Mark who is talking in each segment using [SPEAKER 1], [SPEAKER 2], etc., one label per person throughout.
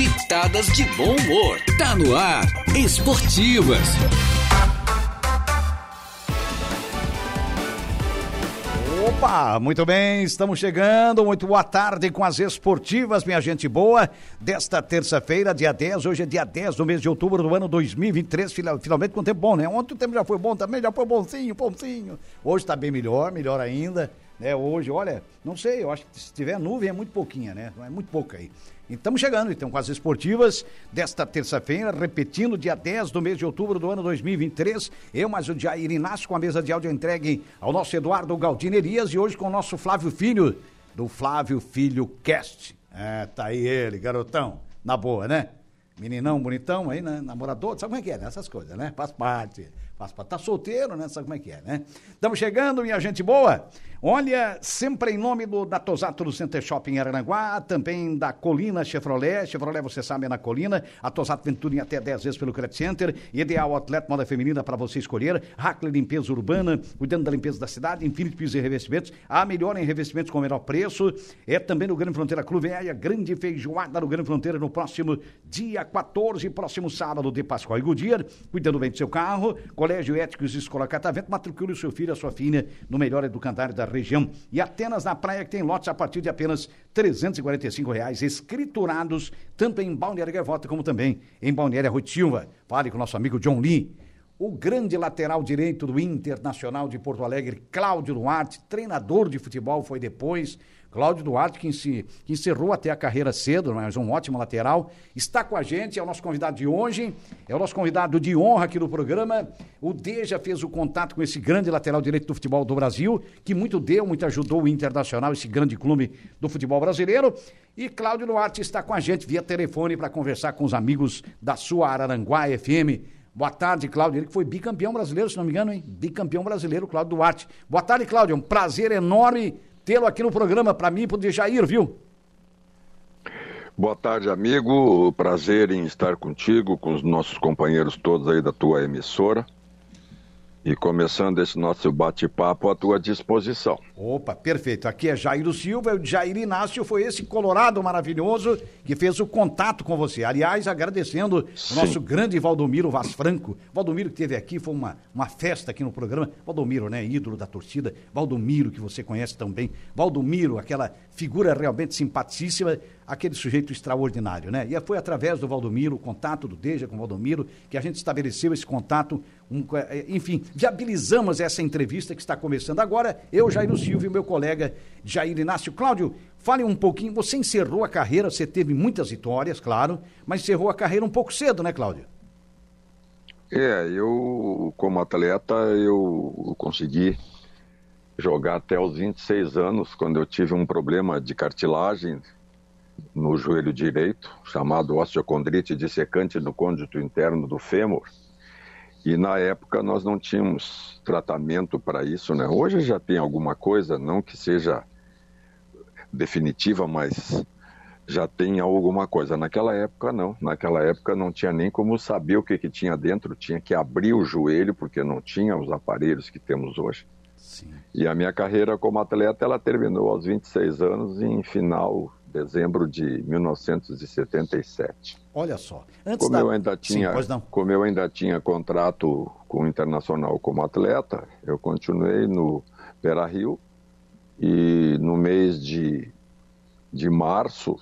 [SPEAKER 1] pitadas de bom humor. Tá no ar, Esportivas.
[SPEAKER 2] Opa, muito bem, estamos chegando. Muito boa tarde com as esportivas, minha gente boa. Desta terça-feira, dia 10, hoje é dia 10 do mês de outubro do ano 2023. Finalmente com tempo bom, né? Ontem o tempo já foi bom também, já foi bonzinho, bonzinho. Hoje está bem melhor, melhor ainda. Né? Hoje, olha, não sei, eu acho que se tiver nuvem é muito pouquinha, né? É muito pouca aí. Estamos chegando então com as esportivas desta terça-feira, repetindo, dia 10 do mês de outubro do ano 2023. Eu, mais o Jair Inácio, com a mesa de áudio entregue ao nosso Eduardo Galdinerias e hoje com o nosso Flávio Filho, do Flávio Filho Cast. É, tá aí ele, garotão. Na boa, né? Meninão bonitão aí, né? Namorador, sabe como é que é, né? Essas coisas, né? Faz parte. Faz parte. Tá solteiro, né? Sabe como é que é, né? Estamos chegando, minha gente boa. Olha, sempre em nome do da Tosato Center Shopping Aranguá, também da Colina Chevrolet. Chevrolet, você sabe, é na Colina. A Tosato Ventura em até 10 vezes pelo Credit Center. Ideal Atleta Moda Feminina para você escolher. Hackley Limpeza Urbana, cuidando da limpeza da cidade. Infinity Pisos e Revestimentos. A melhor em revestimentos com o menor preço. É também no Grande Fronteira Clube Velha. Grande feijoada no Grande Fronteira no próximo dia 14, próximo sábado de Pascoal e Goodyear. Cuidando bem do seu carro. Colégio Éticos Escola Catavento. Matricule o seu filho, a sua filha no melhor educandário da região. E Atenas na praia que tem lotes a partir de apenas 345 reais, escriturados tanto em Balneário Gaivota como também em Balneário Rui. Fale com o nosso amigo John Lee. O grande lateral direito do Internacional de Porto Alegre, Cláudio Duarte, treinador de futebol, foi depois Cláudio Duarte, que, se, que encerrou até a carreira cedo, mas um ótimo lateral, está com a gente, é o nosso convidado de hoje, é o nosso convidado de honra aqui no programa. O Deja fez o contato com esse grande lateral direito do futebol do Brasil, que muito deu, muito ajudou o Internacional, esse grande clube do futebol brasileiro. E Cláudio Duarte está com a gente via telefone para conversar com os amigos da sua Araranguá FM. Boa tarde, Cláudio. Ele que foi bicampeão brasileiro, se não me engano, hein? Bicampeão brasileiro, Cláudio Duarte. Boa tarde, Cláudio. Um prazer enorme tê-lo aqui no programa para mim e para o Jair, viu?
[SPEAKER 3] Boa tarde, amigo. Prazer em estar contigo, com os nossos companheiros todos aí da tua emissora. E começando esse nosso bate-papo à tua disposição.
[SPEAKER 2] Opa, perfeito. Aqui é Jairo Silva, o Jair Inácio foi esse colorado maravilhoso que fez o contato com você. Aliás, agradecendo Sim. o nosso grande Valdomiro Vaz Franco. Valdomiro que esteve aqui, foi uma, uma festa aqui no programa. Valdomiro, né, ídolo da torcida. Valdomiro, que você conhece também. Valdomiro, aquela figura realmente simpaticíssima, aquele sujeito extraordinário, né? E foi através do Valdomiro, o contato do Deja com o Valdomiro, que a gente estabeleceu esse contato, um, é, enfim, viabilizamos essa entrevista que está começando agora. Eu, Jairo Silva e meu colega Jair Inácio. Cláudio, fale um pouquinho, você encerrou a carreira, você teve muitas vitórias, claro, mas encerrou a carreira um pouco cedo, né, Cláudio?
[SPEAKER 3] É, eu, como atleta, eu consegui jogar até os 26 anos, quando eu tive um problema de cartilagem no joelho direito, chamado osteocondrite dissecante no côndito interno do fêmur. E na época nós não tínhamos tratamento para isso, né? Hoje já tem alguma coisa, não que seja definitiva, mas já tem alguma coisa. Naquela época não, naquela época não tinha nem como saber o que, que tinha dentro, tinha que abrir o joelho porque não tinha os aparelhos que temos hoje. Sim. E a minha carreira como atleta, ela terminou aos 26 anos em final dezembro de 1977.
[SPEAKER 2] Olha só.
[SPEAKER 3] Antes como da... eu ainda tinha, Sim, como eu ainda tinha contrato com o Internacional como atleta, eu continuei no Beira Rio e no mês de, de março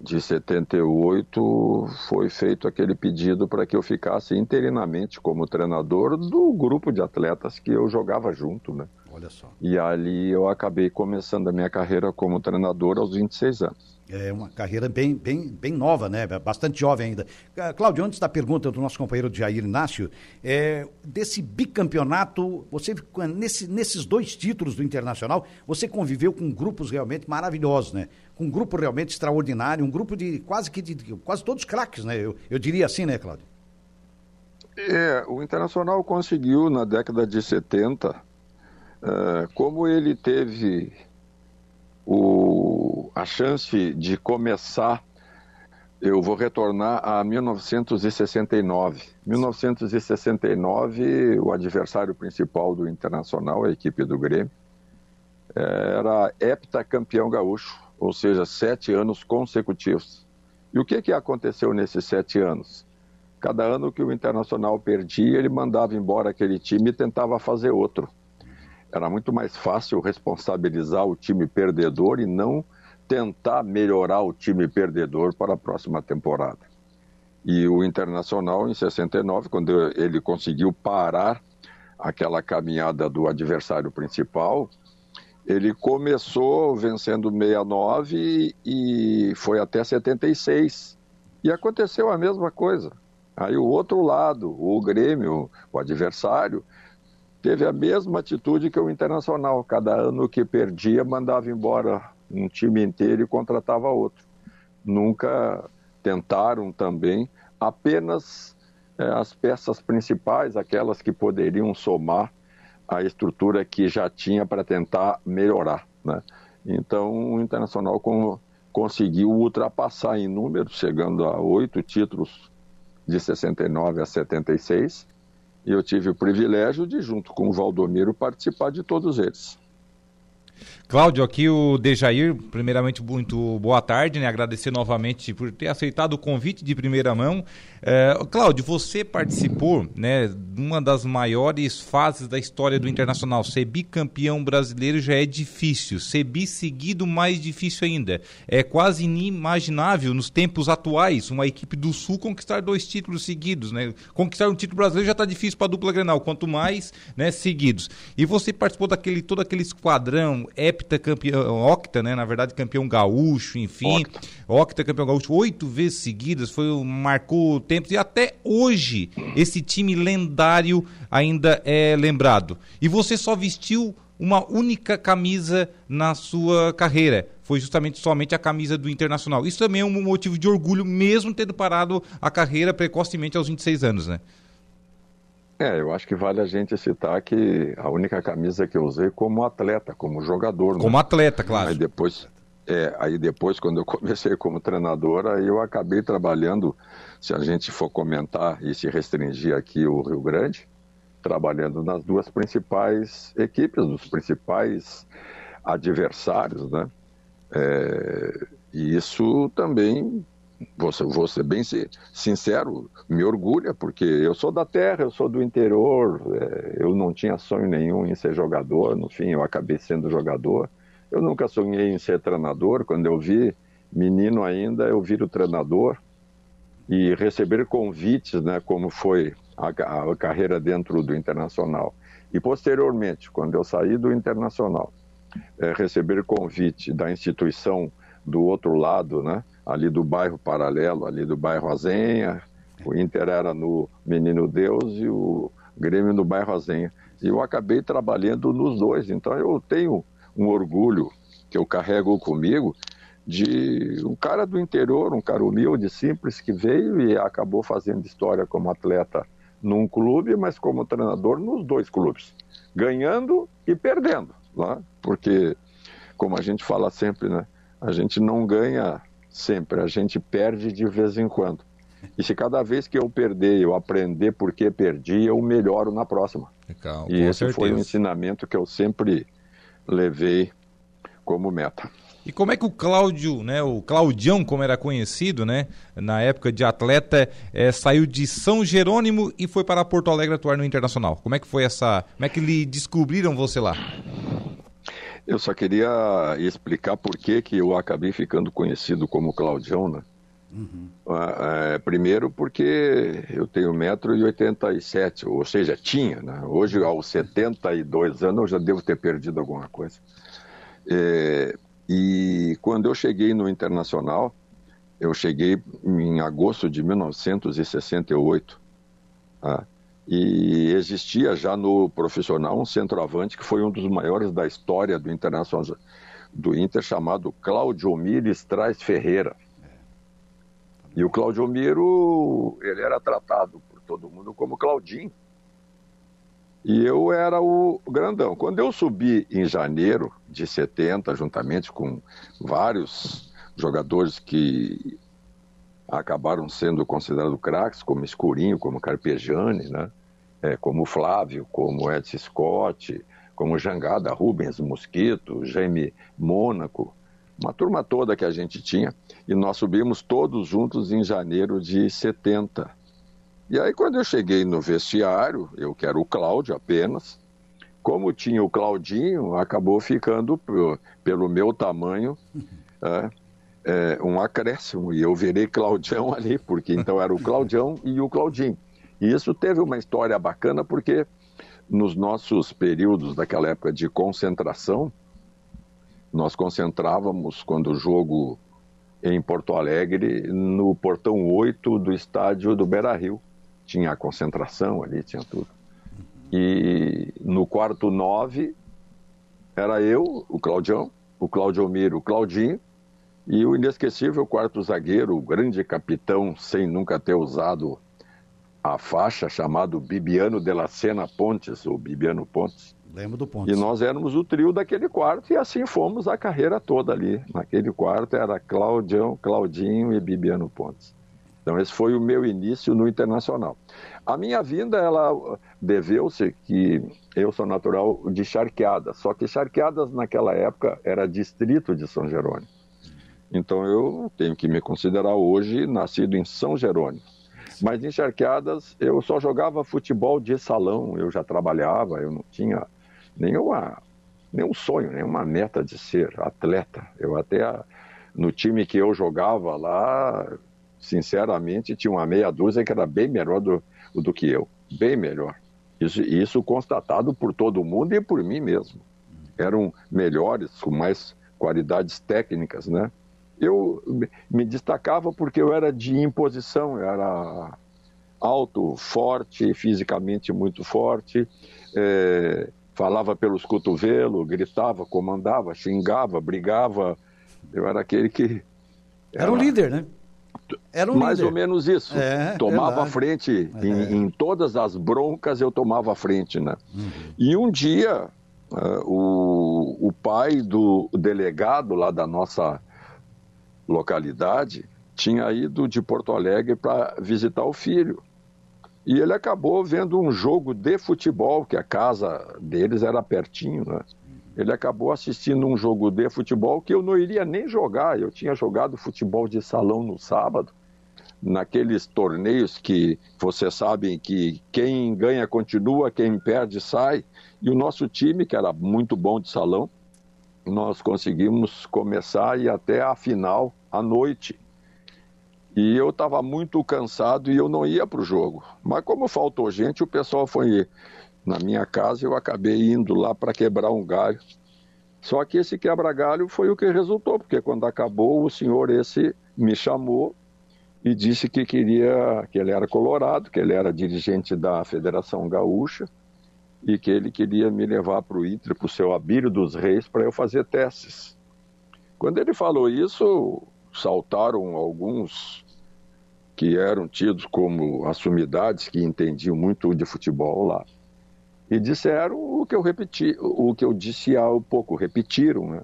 [SPEAKER 3] de 78 foi feito aquele pedido para que eu ficasse interinamente como treinador do grupo de atletas que eu jogava junto, né?
[SPEAKER 2] Olha só.
[SPEAKER 3] E ali eu acabei começando a minha carreira como treinador aos 26 anos.
[SPEAKER 2] É uma carreira bem, bem, bem nova, né? Bastante jovem ainda. Ah, Cláudio, antes da pergunta do nosso companheiro Jair Inácio, é, desse bicampeonato, você nesse, nesses dois títulos do Internacional, você conviveu com grupos realmente maravilhosos, né? Com um grupo realmente extraordinário, um grupo de quase que de, quase todos craques, né? Eu, eu diria assim, né, Cláudio?
[SPEAKER 3] É, o Internacional conseguiu na década de 70 Uh, como ele teve o, a chance de começar, eu vou retornar a 1969. 1969, o adversário principal do Internacional, a equipe do Grêmio, era heptacampeão gaúcho, ou seja, sete anos consecutivos. E o que, que aconteceu nesses sete anos? Cada ano que o Internacional perdia, ele mandava embora aquele time e tentava fazer outro. Era muito mais fácil responsabilizar o time perdedor e não tentar melhorar o time perdedor para a próxima temporada. E o Internacional, em 69, quando ele conseguiu parar aquela caminhada do adversário principal, ele começou vencendo 69 e foi até 76. E aconteceu a mesma coisa. Aí o outro lado, o Grêmio, o adversário, teve a mesma atitude que o Internacional. Cada ano que perdia, mandava embora um time inteiro e contratava outro. Nunca tentaram também apenas é, as peças principais, aquelas que poderiam somar a estrutura que já tinha para tentar melhorar. Né? Então, o Internacional com, conseguiu ultrapassar em números, chegando a oito títulos de 69 a 76, e eu tive o privilégio de, junto com o Valdomiro, participar de todos eles.
[SPEAKER 4] Cláudio, aqui o Dejair, primeiramente muito boa tarde, né? Agradecer novamente por ter aceitado o convite de primeira mão. É, Cláudio, você participou, né, de uma das maiores fases da história do Internacional. Ser bicampeão brasileiro já é difícil, ser seguido mais difícil ainda. É quase inimaginável nos tempos atuais uma equipe do Sul conquistar dois títulos seguidos, né? Conquistar um título brasileiro já está difícil para a dupla Grenal, quanto mais, né, seguidos. E você participou daquele todo aquele esquadrão heptacampeão, octa, né? Na verdade, campeão gaúcho, enfim. Octa, octa campeão gaúcho, oito vezes seguidas, foi, marcou tempos. E até hoje, esse time lendário ainda é lembrado. E você só vestiu uma única camisa na sua carreira. Foi justamente somente a camisa do Internacional. Isso também é um motivo de orgulho, mesmo tendo parado a carreira precocemente aos 26 anos, né?
[SPEAKER 3] É, eu acho que vale a gente citar que a única camisa que eu usei como atleta, como jogador.
[SPEAKER 4] Né? Como né? atleta, claro.
[SPEAKER 3] Aí depois, é, aí depois, quando eu comecei como treinador, aí eu acabei trabalhando, se a gente for comentar e se restringir aqui o Rio Grande, trabalhando nas duas principais equipes, dos principais adversários, né? É, e isso também vou vou ser bem sincero, me orgulha, porque eu sou da terra, eu sou do interior, é, eu não tinha sonho nenhum em ser jogador, no fim eu acabei sendo jogador. Eu nunca sonhei em ser treinador, quando eu vi menino ainda, eu viro treinador e receber convites, né, como foi a, a carreira dentro do Internacional. E posteriormente, quando eu saí do Internacional, é, receber convite da instituição do outro lado, né, ali do bairro Paralelo, ali do bairro Azenha. O Inter era no Menino Deus e o Grêmio no bairro Azenha. E eu acabei trabalhando nos dois. Então eu tenho um orgulho que eu carrego comigo de um cara do interior, um cara humilde, simples, que veio e acabou fazendo história como atleta num clube, mas como treinador nos dois clubes, ganhando e perdendo, né? porque, como a gente fala sempre, né? a gente não ganha sempre, a gente perde de vez em quando. E se cada vez que eu perder, eu aprender por que perdi, eu melhoro na próxima. Legal, e esse certeza. foi um ensinamento que eu sempre levei como meta.
[SPEAKER 4] E como é que o Cláudio, né, o Claudião, como era conhecido, né, na época de atleta, é, saiu de São Jerônimo e foi para Porto Alegre atuar no Internacional? Como é que foi essa, como é que lhe descobriram você lá?
[SPEAKER 3] Eu só queria explicar por que, que eu acabei ficando conhecido como Claudião, né? Uhum. É, primeiro porque eu tenho 1,87m, ou seja, tinha, né? Hoje, aos 72 anos, eu já devo ter perdido alguma coisa. É, e quando eu cheguei no Internacional, eu cheguei em agosto de 1968. Tá? E existia já no profissional um centroavante que foi um dos maiores da história do Internacional do Inter, chamado Claudio Mires Traz Ferreira. E o Claudio Miro, ele era tratado por todo mundo como Claudinho. E eu era o grandão. Quando eu subi em janeiro de 70, juntamente com vários jogadores que acabaram sendo considerados craques, como Escurinho, como Carpegiani, né? É, como Flávio, como Edson Scott, como Jangada Rubens Mosquito, Jaime Mônaco, uma turma toda que a gente tinha, e nós subimos todos juntos em janeiro de 70. E aí, quando eu cheguei no vestiário, eu que era o Cláudio apenas, como tinha o Claudinho, acabou ficando, pelo meu tamanho, é, é, um acréscimo. E eu virei Claudião ali, porque então era o Claudião e o Claudinho. E isso teve uma história bacana, porque nos nossos períodos daquela época de concentração, nós concentrávamos quando o jogo em Porto Alegre, no portão 8 do estádio do Beira Rio. Tinha a concentração ali, tinha tudo. E no quarto 9 era eu, o Claudião, o Claudio Miro, o Claudinho, e o inesquecível quarto zagueiro, o grande capitão, sem nunca ter usado a faixa, chamado Bibiano de la Sena Pontes, ou Bibiano Pontes.
[SPEAKER 2] Lembro do Pontes.
[SPEAKER 3] E nós éramos o trio daquele quarto e assim fomos a carreira toda ali. Naquele quarto era Claudião, Claudinho e Bibiano Pontes. Então esse foi o meu início no Internacional. A minha vinda, ela deveu-se que eu sou natural de Charqueadas, só que Charqueadas naquela época era distrito de São Jerônimo. Então eu tenho que me considerar hoje nascido em São Jerônimo. Mas em Charqueadas eu só jogava futebol de salão, eu já trabalhava, eu não tinha nenhuma, nenhum sonho, nenhuma meta de ser atleta. Eu até, no time que eu jogava lá, sinceramente, tinha uma meia dúzia que era bem melhor do, do que eu, bem melhor. Isso, isso constatado por todo mundo e por mim mesmo. Eram melhores, com mais qualidades técnicas, né? Eu me destacava porque eu era de imposição, eu era alto, forte, fisicamente muito forte, é, falava pelos cotovelos, gritava, comandava, xingava, brigava. Eu era aquele que.
[SPEAKER 2] Era, era um líder, né?
[SPEAKER 3] Era um mais líder. ou menos isso. É, tomava a frente é. em, em, todas as broncas, eu tomava a frente, né? Uhum. E um dia, uh, o, o pai do delegado lá da nossa localidade tinha ido de Porto Alegre para visitar o filho. E ele acabou vendo um jogo de futebol, que a casa deles era pertinho, né? Ele acabou assistindo um jogo de futebol que eu não iria nem jogar. Eu tinha jogado futebol de salão no sábado, naqueles torneios que vocês sabem que quem ganha continua, quem perde sai. E o nosso time, que era muito bom de salão, nós conseguimos começar e até a final à noite. E eu estava muito cansado e eu não ia para o jogo. Mas como faltou gente, o pessoal foi na minha casa e eu acabei indo lá para quebrar um galho. Só que esse quebra-galho foi o que resultou, porque quando acabou, o senhor esse me chamou e disse que queria, que ele era colorado, que ele era dirigente da Federação Gaúcha e que ele queria me levar para o ITRE, para o seu Abílio dos Reis, para eu fazer testes. Quando ele falou isso, saltaram alguns que eram tidos como assumidades, que entendiam muito de futebol lá, e disseram o que eu repeti, o que eu disse há um pouco, repetiram, né?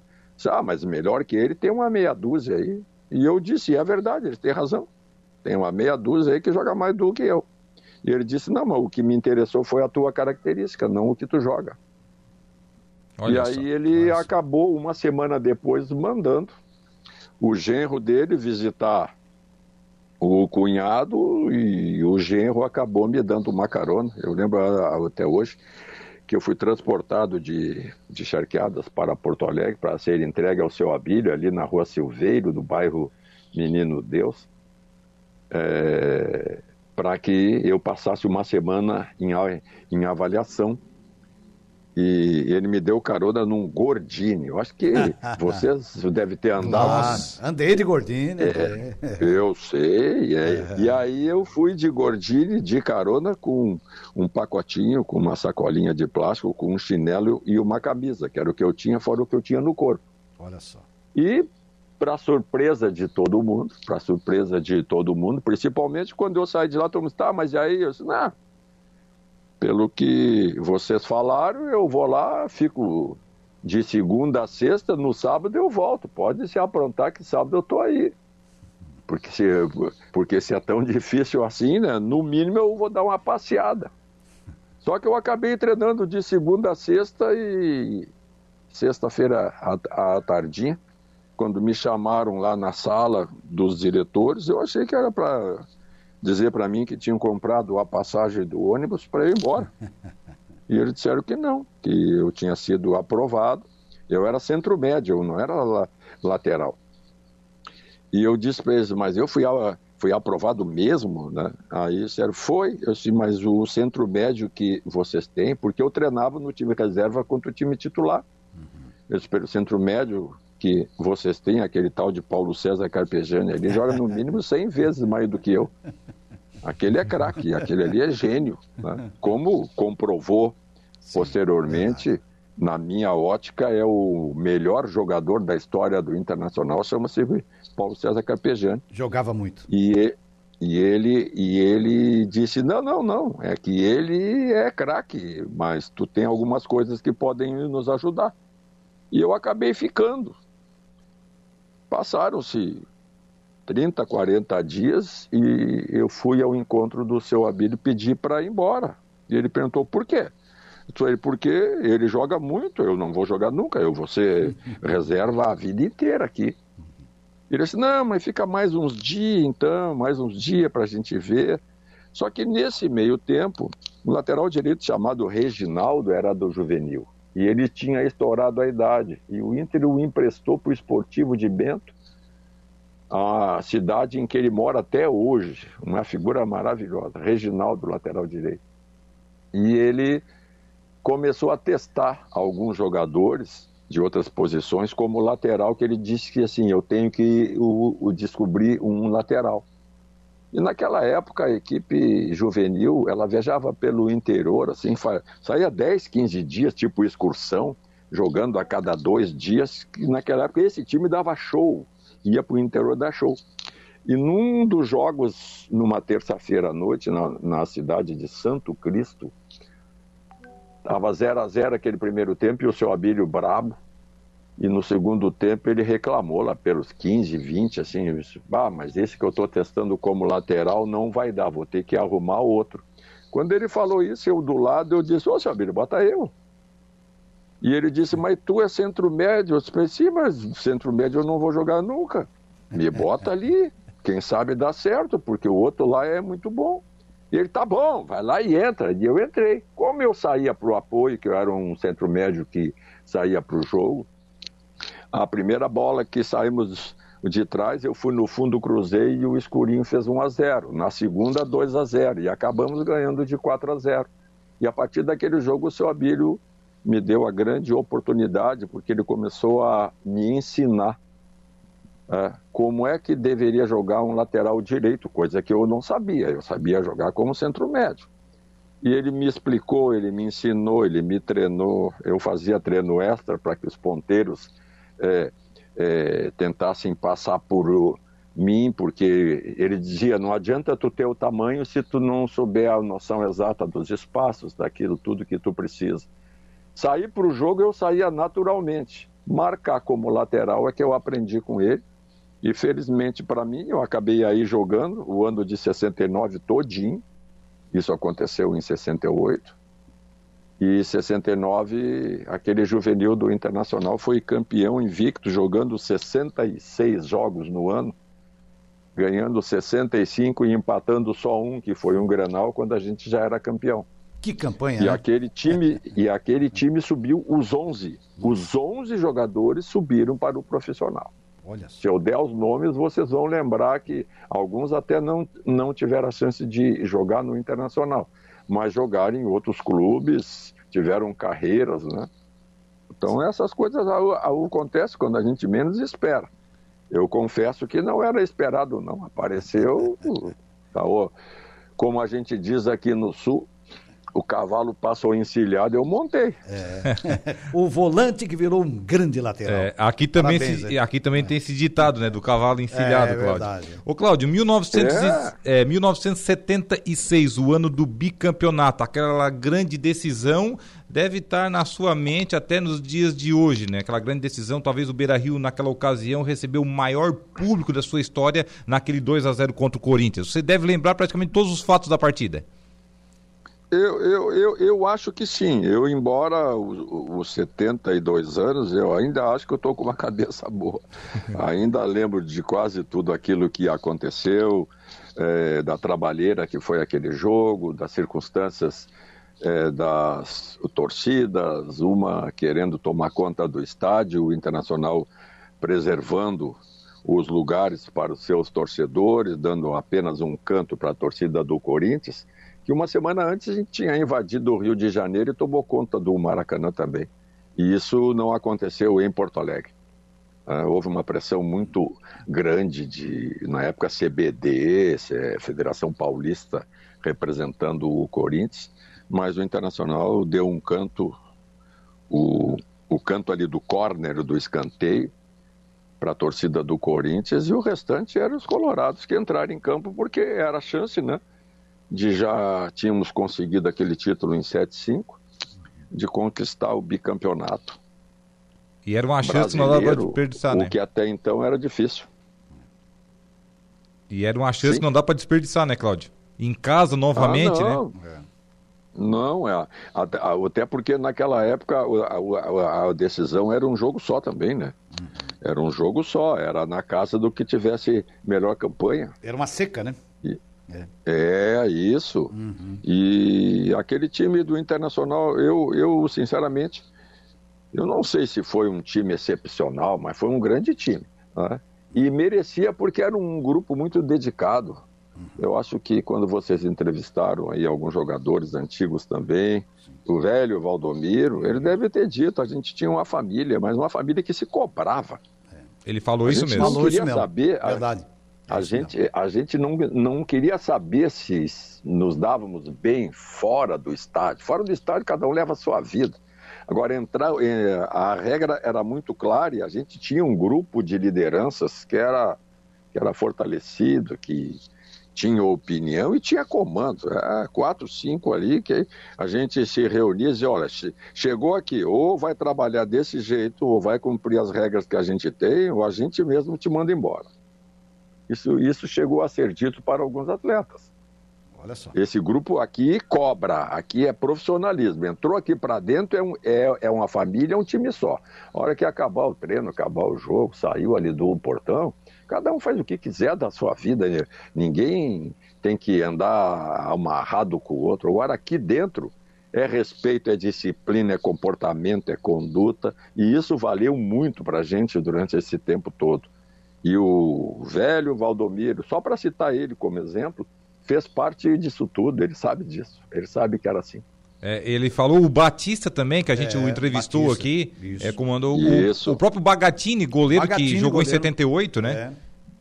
[SPEAKER 3] Ah, mas melhor que ele tem uma meia dúzia aí. E eu disse, é verdade, ele tem razão. Tem uma meia dúzia aí que joga mais do que eu. E ele disse: Não, mas o que me interessou foi a tua característica, não o que tu joga. Olha e aí só, ele acabou, uma semana depois, mandando o genro dele visitar o cunhado e o genro acabou me dando uma carona. Eu lembro até hoje que eu fui transportado de, de charqueadas para Porto Alegre para ser entregue ao seu Abílio, ali na rua Silveiro, do bairro Menino Deus. É, para que eu passasse uma semana em, em avaliação. E ele me deu carona num Gordini. Eu acho que vocês devem ter andado. Nossa,
[SPEAKER 2] andei de Gordini.
[SPEAKER 3] É, é. Eu sei. É. E aí eu fui de Gordini, de carona, com um pacotinho, com uma sacolinha de plástico, com um chinelo e uma camisa, que era o que eu tinha, fora o que eu tinha no corpo.
[SPEAKER 2] Olha só.
[SPEAKER 3] E para surpresa de todo mundo, para surpresa de todo mundo, principalmente quando eu saí de lá, todo mundo, tá, mas aí eu disse, não, pelo que vocês falaram, eu vou lá, fico de segunda a sexta, no sábado eu volto, pode se aprontar que sábado eu tô aí. Porque se, porque se é tão difícil assim, né, no mínimo eu vou dar uma passeada. Só que eu acabei treinando de segunda a sexta e sexta-feira à, à tardinha quando me chamaram lá na sala dos diretores, eu achei que era para dizer para mim que tinham comprado a passagem do ônibus para ir embora. E eles disseram que não, que eu tinha sido aprovado. Eu era centro médio, eu não era la lateral. E eu disse para eles, mas eu fui, a, fui aprovado mesmo, né? Aí disseram, foi. Eu disse, mas o centro médio que vocês têm, porque eu treinava no time reserva contra o time titular. Uhum. Eu disse, pelo centro médio que vocês têm, aquele tal de Paulo César Carpegiani, ele joga no mínimo 100 vezes mais do que eu. Aquele é craque, aquele ali é gênio. Né? Como comprovou Sim, posteriormente, verdade. na minha ótica, é o melhor jogador da história do Internacional, chama-se Paulo César Carpegiani.
[SPEAKER 2] Jogava muito.
[SPEAKER 3] E, e, ele, e ele disse: não, não, não, é que ele é craque, mas tu tem algumas coisas que podem nos ajudar. E eu acabei ficando. Passaram-se 30, 40 dias e eu fui ao encontro do seu Abílio pedir para ir embora. E ele perguntou por quê? Eu porque ele joga muito, eu não vou jogar nunca, eu vou ser reserva a vida inteira aqui. Ele disse, não, mas fica mais uns dias então, mais uns dias para a gente ver. Só que nesse meio tempo, um lateral direito chamado Reginaldo era do juvenil. E ele tinha estourado a idade. E o Inter o emprestou para o esportivo de Bento, a cidade em que ele mora até hoje. Uma figura maravilhosa. Reginaldo, lateral direito. E ele começou a testar alguns jogadores de outras posições como lateral, que ele disse que assim, eu tenho que o, o descobrir um lateral. E naquela época a equipe juvenil, ela viajava pelo interior, assim, saía 10, 15 dias, tipo excursão, jogando a cada dois dias, que naquela época esse time dava show, ia para o interior dar show. E num dos jogos, numa terça-feira à noite, na, na cidade de Santo Cristo, estava 0 a 0 aquele primeiro tempo e o seu Abílio brabo, e no segundo tempo ele reclamou lá pelos 15, 20, assim, disse, ah, mas esse que eu estou testando como lateral não vai dar, vou ter que arrumar outro. Quando ele falou isso, eu do lado, eu disse, ô, Abílio, bota eu. E ele disse, mas tu é centro médio. Eu disse, sim, mas centro médio eu não vou jogar nunca. Me bota ali, quem sabe dá certo, porque o outro lá é muito bom. E ele, tá bom, vai lá e entra. E eu entrei. Como eu saía para o apoio, que eu era um centro médio que saía para o jogo, a primeira bola que saímos de trás, eu fui no fundo, cruzei e o Escurinho fez 1 a 0 Na segunda, 2 a 0 E acabamos ganhando de 4 a 0 E a partir daquele jogo, o seu Abílio me deu a grande oportunidade, porque ele começou a me ensinar é, como é que deveria jogar um lateral direito, coisa que eu não sabia. Eu sabia jogar como centro médio. E ele me explicou, ele me ensinou, ele me treinou. Eu fazia treino extra para que os ponteiros é, é, tentassem passar por mim, porque ele dizia, não adianta tu ter o tamanho se tu não souber a noção exata dos espaços, daquilo tudo que tu precisa. Sair para o jogo eu saía naturalmente. Marcar como lateral é que eu aprendi com ele. E felizmente para mim, eu acabei aí jogando o ano de 69 todinho. Isso aconteceu em 68. E 69, aquele juvenil do Internacional foi campeão invicto, jogando 66 jogos no ano, ganhando 65 e empatando só um, que foi um Grenal, quando a gente já era campeão.
[SPEAKER 2] Que campanha,
[SPEAKER 3] e
[SPEAKER 2] né?
[SPEAKER 3] aquele time E aquele time subiu os 11. Os 11 jogadores subiram para o profissional. Olha Se eu der os nomes, vocês vão lembrar que alguns até não, não tiveram a chance de jogar no Internacional mas jogaram em outros clubes, tiveram carreiras, né? Então essas coisas acontecem quando a gente menos espera. Eu confesso que não era esperado, não. Apareceu, tá, como a gente diz aqui no Sul, o cavalo passou encilhado, eu montei.
[SPEAKER 2] É. o volante que virou um grande lateral. É,
[SPEAKER 4] aqui também, se, aqui também é. tem esse ditado, né? Do cavalo encilhado, é, é Cláudio. Verdade. Ô, Cláudio, 1900 é. 1976, o ano do bicampeonato, aquela grande decisão deve estar na sua mente até nos dias de hoje, né? Aquela grande decisão, talvez o Beira-Rio naquela ocasião recebeu o maior público da sua história naquele 2 a 0 contra o Corinthians. Você deve lembrar praticamente todos os fatos da partida.
[SPEAKER 3] Eu, eu, eu, eu acho que sim. Eu, embora os, 72 anos, eu ainda acho que eu estou com uma cabeça boa. ainda lembro de quase tudo aquilo que aconteceu, é, da trabalheira que foi aquele jogo, das circunstâncias é, das torcidas, uma querendo tomar conta do estádio, o Internacional preservando os lugares para os seus torcedores, dando apenas um canto para a torcida do Corinthians que uma semana antes a gente tinha invadido o Rio de Janeiro e tomou conta do Maracanã também. E isso não aconteceu em Porto Alegre. Uh, houve uma pressão muito grande de, na época, CBD, Federação Paulista, representando o Corinthians, mas o Internacional deu um canto, o, o canto ali do córner, do escanteio, para a torcida do Corinthians, e o restante eram os colorados que entraram em campo porque era a chance, né? De já tínhamos conseguido aquele título em 7-5, de conquistar o bicampeonato.
[SPEAKER 4] E era uma chance que não dava para desperdiçar,
[SPEAKER 3] o
[SPEAKER 4] né?
[SPEAKER 3] O que até então era difícil.
[SPEAKER 4] E era uma chance Sim. que não dá para desperdiçar, né, Cláudio? Em casa, novamente, ah,
[SPEAKER 3] não. né? Não, é. Até, até porque naquela época a, a, a, decisão era um jogo só também, né? Uhum. Era um jogo só, era na casa do que tivesse melhor campanha.
[SPEAKER 2] Era uma seca, né?
[SPEAKER 3] É, é isso. Uhum. E aquele time do Internacional, eu, eu sinceramente, eu não sei se foi um time excepcional, mas foi um grande time. Né? E merecia porque era um grupo muito dedicado. Uhum. Eu acho que quando vocês entrevistaram aí alguns jogadores antigos também, o velho Valdomiro, ele deve ter dito, a gente tinha uma família, mas uma família que se cobrava.
[SPEAKER 4] Ele falou a isso mesmo.
[SPEAKER 3] Não
[SPEAKER 4] falou
[SPEAKER 3] queria saber. Verdade. A gente, a gente não, não queria saber se nos dávamos bem fora do estádio. Fora do estádio, cada um leva a sua vida. Agora, entrar, eh, a regra era muito clara e a gente tinha um grupo de lideranças que era, que era fortalecido, que tinha opinião e tinha comando. É, quatro, cinco ali que a gente se reunia e dizia, olha, chegou aqui, ou vai trabalhar desse jeito, ou vai cumprir as regras que a gente tem, ou a gente mesmo te manda embora. Isso, isso chegou a ser dito para alguns atletas. Olha só. Esse grupo aqui cobra, aqui é profissionalismo. Entrou aqui para dentro, é, um, é, é uma família, é um time só. A hora que acabar o treino, acabar o jogo, saiu ali do portão, cada um faz o que quiser da sua vida. Né? Ninguém tem que andar amarrado com o outro. Agora, aqui dentro, é respeito, é disciplina, é comportamento, é conduta, e isso valeu muito para a gente durante esse tempo todo. E o velho Valdomiro, só para citar ele como exemplo, fez parte disso tudo, ele sabe disso, ele sabe que era assim.
[SPEAKER 4] É, ele falou o Batista também, que a gente é, o entrevistou Batista, aqui, é, comandou o, o, próprio Bagatini, goleiro Bagatini, que jogou goleiro. em 78, né? É.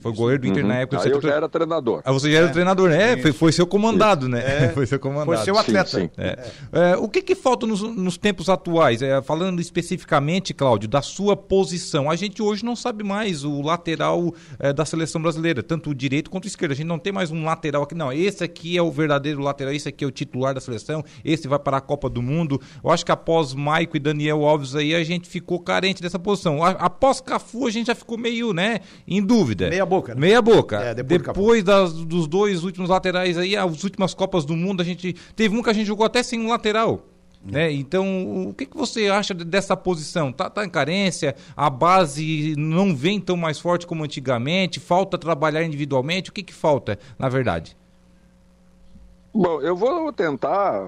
[SPEAKER 4] Foi goleiro do Inter uhum. na época.
[SPEAKER 3] Aí eu já era treinador.
[SPEAKER 4] Ah, você já era é. treinador, né? Foi, foi seu comandado, né? É.
[SPEAKER 2] Foi seu comandado. Foi seu atleta. Sim, sim.
[SPEAKER 4] É. é. o que, que falta nos, nos tempos atuais? É, falando especificamente, Cláudio, da sua posição. A gente hoje não sabe mais o lateral é, da seleção brasileira, tanto o direito quanto o esquerdo. A gente não tem mais um lateral aqui. Não, esse aqui é o verdadeiro lateral, esse aqui é o titular da seleção, esse vai para a Copa do Mundo. Eu acho que após Maico e Daniel Alves aí, a gente ficou carente dessa posição. Após Cafu, a gente já ficou meio, né, em dúvida.
[SPEAKER 2] Meia boca. Né?
[SPEAKER 4] Meia boca. É, depois, depois das, dos dois últimos laterais aí, as últimas Copas do Mundo, a gente. Teve um que a gente jogou até sem um lateral. Né? Então, o que, que você acha dessa posição? Tá, tá em carência? A base não vem tão mais forte como antigamente? Falta trabalhar individualmente? O que, que falta, na verdade?
[SPEAKER 3] Bom, eu vou tentar,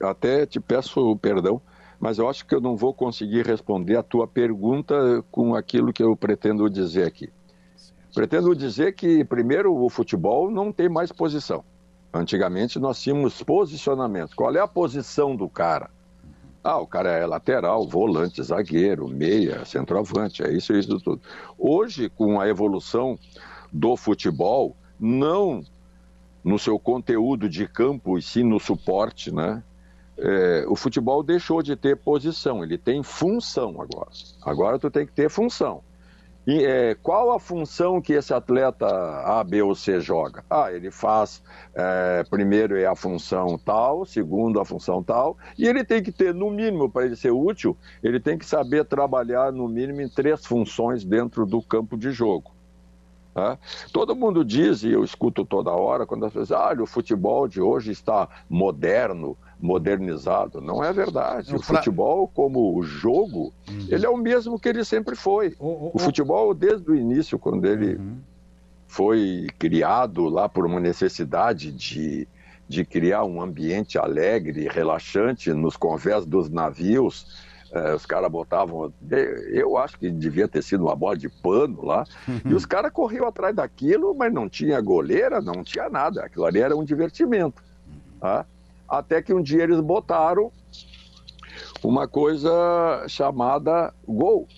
[SPEAKER 3] até te peço perdão, mas eu acho que eu não vou conseguir responder a tua pergunta com aquilo que eu pretendo dizer aqui. Pretendo dizer que, primeiro, o futebol não tem mais posição. Antigamente nós tínhamos posicionamento. Qual é a posição do cara? Ah, o cara é lateral, volante, zagueiro, meia, centroavante, é isso, isso tudo. Hoje, com a evolução do futebol, não no seu conteúdo de campo e sim no suporte, né? É, o futebol deixou de ter posição, ele tem função agora. Agora tu tem que ter função. E, é, qual a função que esse atleta A, B ou C joga? Ah, ele faz, é, primeiro é a função tal, segundo a função tal, e ele tem que ter, no mínimo, para ele ser útil, ele tem que saber trabalhar, no mínimo, em três funções dentro do campo de jogo. Né? Todo mundo diz, e eu escuto toda hora, quando as pessoas ah, o futebol de hoje está moderno, modernizado. Não é verdade. O futebol, como jogo, uhum. ele é o mesmo que ele sempre foi. O futebol, desde o início, quando ele uhum. foi criado lá por uma necessidade de, de criar um ambiente alegre, relaxante nos convés dos navios, é, os caras botavam. Eu acho que devia ter sido uma bola de pano lá. Uhum. E os caras corriam atrás daquilo, mas não tinha goleira, não tinha nada. Aquilo ali era um divertimento. Tá? Até que um dia eles botaram uma coisa chamada gol.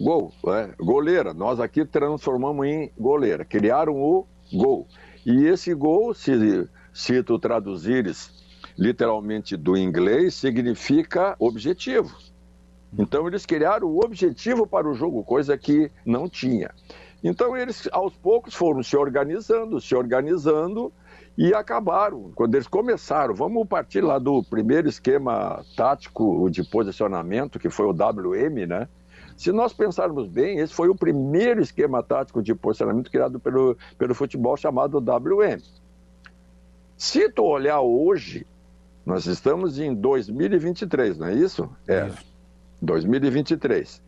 [SPEAKER 3] Gol, é, goleira. Nós aqui transformamos em goleira. Criaram o gol. E esse gol, se, se tu traduzires literalmente do inglês, significa objetivo. Então eles criaram o objetivo para o jogo, coisa que não tinha. Então eles aos poucos foram se organizando, se organizando e acabaram. Quando eles começaram, vamos partir lá do primeiro esquema tático de posicionamento, que foi o WM, né? Se nós pensarmos bem, esse foi o primeiro esquema tático de posicionamento criado pelo, pelo futebol chamado WM. Se tu olhar hoje, nós estamos em 2023, não é isso? É. Isso. 2023.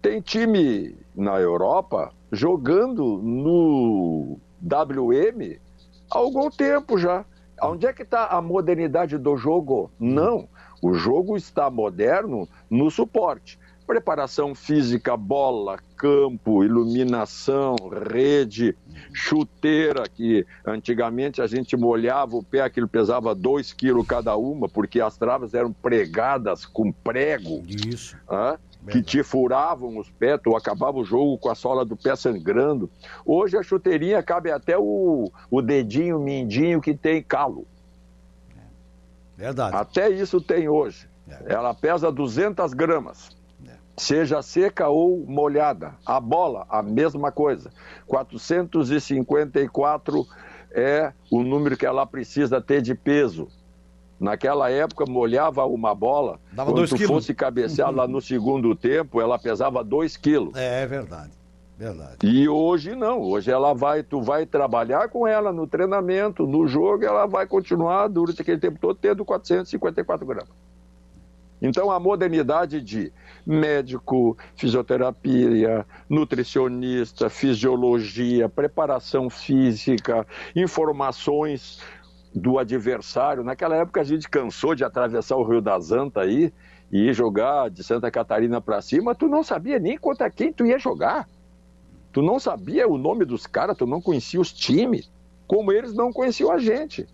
[SPEAKER 3] Tem time na Europa jogando no WM há algum tempo já. Onde é que está a modernidade do jogo? Não. O jogo está moderno no suporte preparação física, bola, campo, iluminação, rede, chuteira, que antigamente a gente molhava o pé, aquilo pesava 2 quilos cada uma, porque as travas eram pregadas com prego.
[SPEAKER 2] Isso.
[SPEAKER 3] que te furavam os pés, tu acabava o jogo com a sola do pé sangrando. Hoje a chuteirinha cabe até o, o dedinho mindinho que tem calo.
[SPEAKER 2] Verdade.
[SPEAKER 3] Até isso tem hoje. É. Ela pesa 200 gramas seja seca ou molhada. A bola, a mesma coisa. 454 é o número que ela precisa ter de peso. Naquela época, molhava uma bola,
[SPEAKER 2] Dava quando
[SPEAKER 3] fosse cabecear lá no segundo tempo, ela pesava 2 quilos.
[SPEAKER 2] É, é verdade. Verdade.
[SPEAKER 3] E hoje não, hoje ela vai, tu vai trabalhar com ela no treinamento, no jogo, ela vai continuar durante aquele tempo todo tendo 454 gramas. Então, a modernidade de médico, fisioterapia, nutricionista, fisiologia, preparação física, informações do adversário. Naquela época, a gente cansou de atravessar o Rio das Antas aí e ir jogar de Santa Catarina para cima. Tu não sabia nem contra quem tu ia jogar. Tu não sabia o nome dos caras, tu não conhecia os times, como eles não conheciam a gente.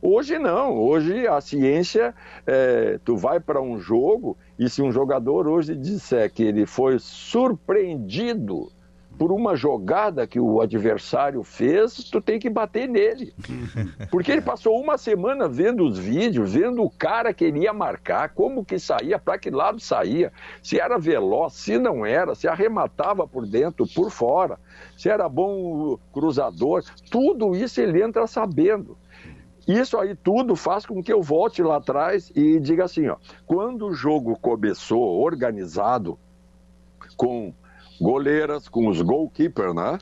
[SPEAKER 3] Hoje não, hoje a ciência, é, tu vai para um jogo e se um jogador hoje disser que ele foi surpreendido por uma jogada que o adversário fez, tu tem que bater nele. Porque ele passou uma semana vendo os vídeos, vendo o cara que ele ia marcar, como que saía, para que lado saía, se era veloz, se não era, se arrematava por dentro, por fora, se era bom cruzador, tudo isso ele entra sabendo. Isso aí tudo faz com que eu volte lá atrás e diga assim, ó, quando o jogo começou organizado com goleiras, com os goalkeepers, né?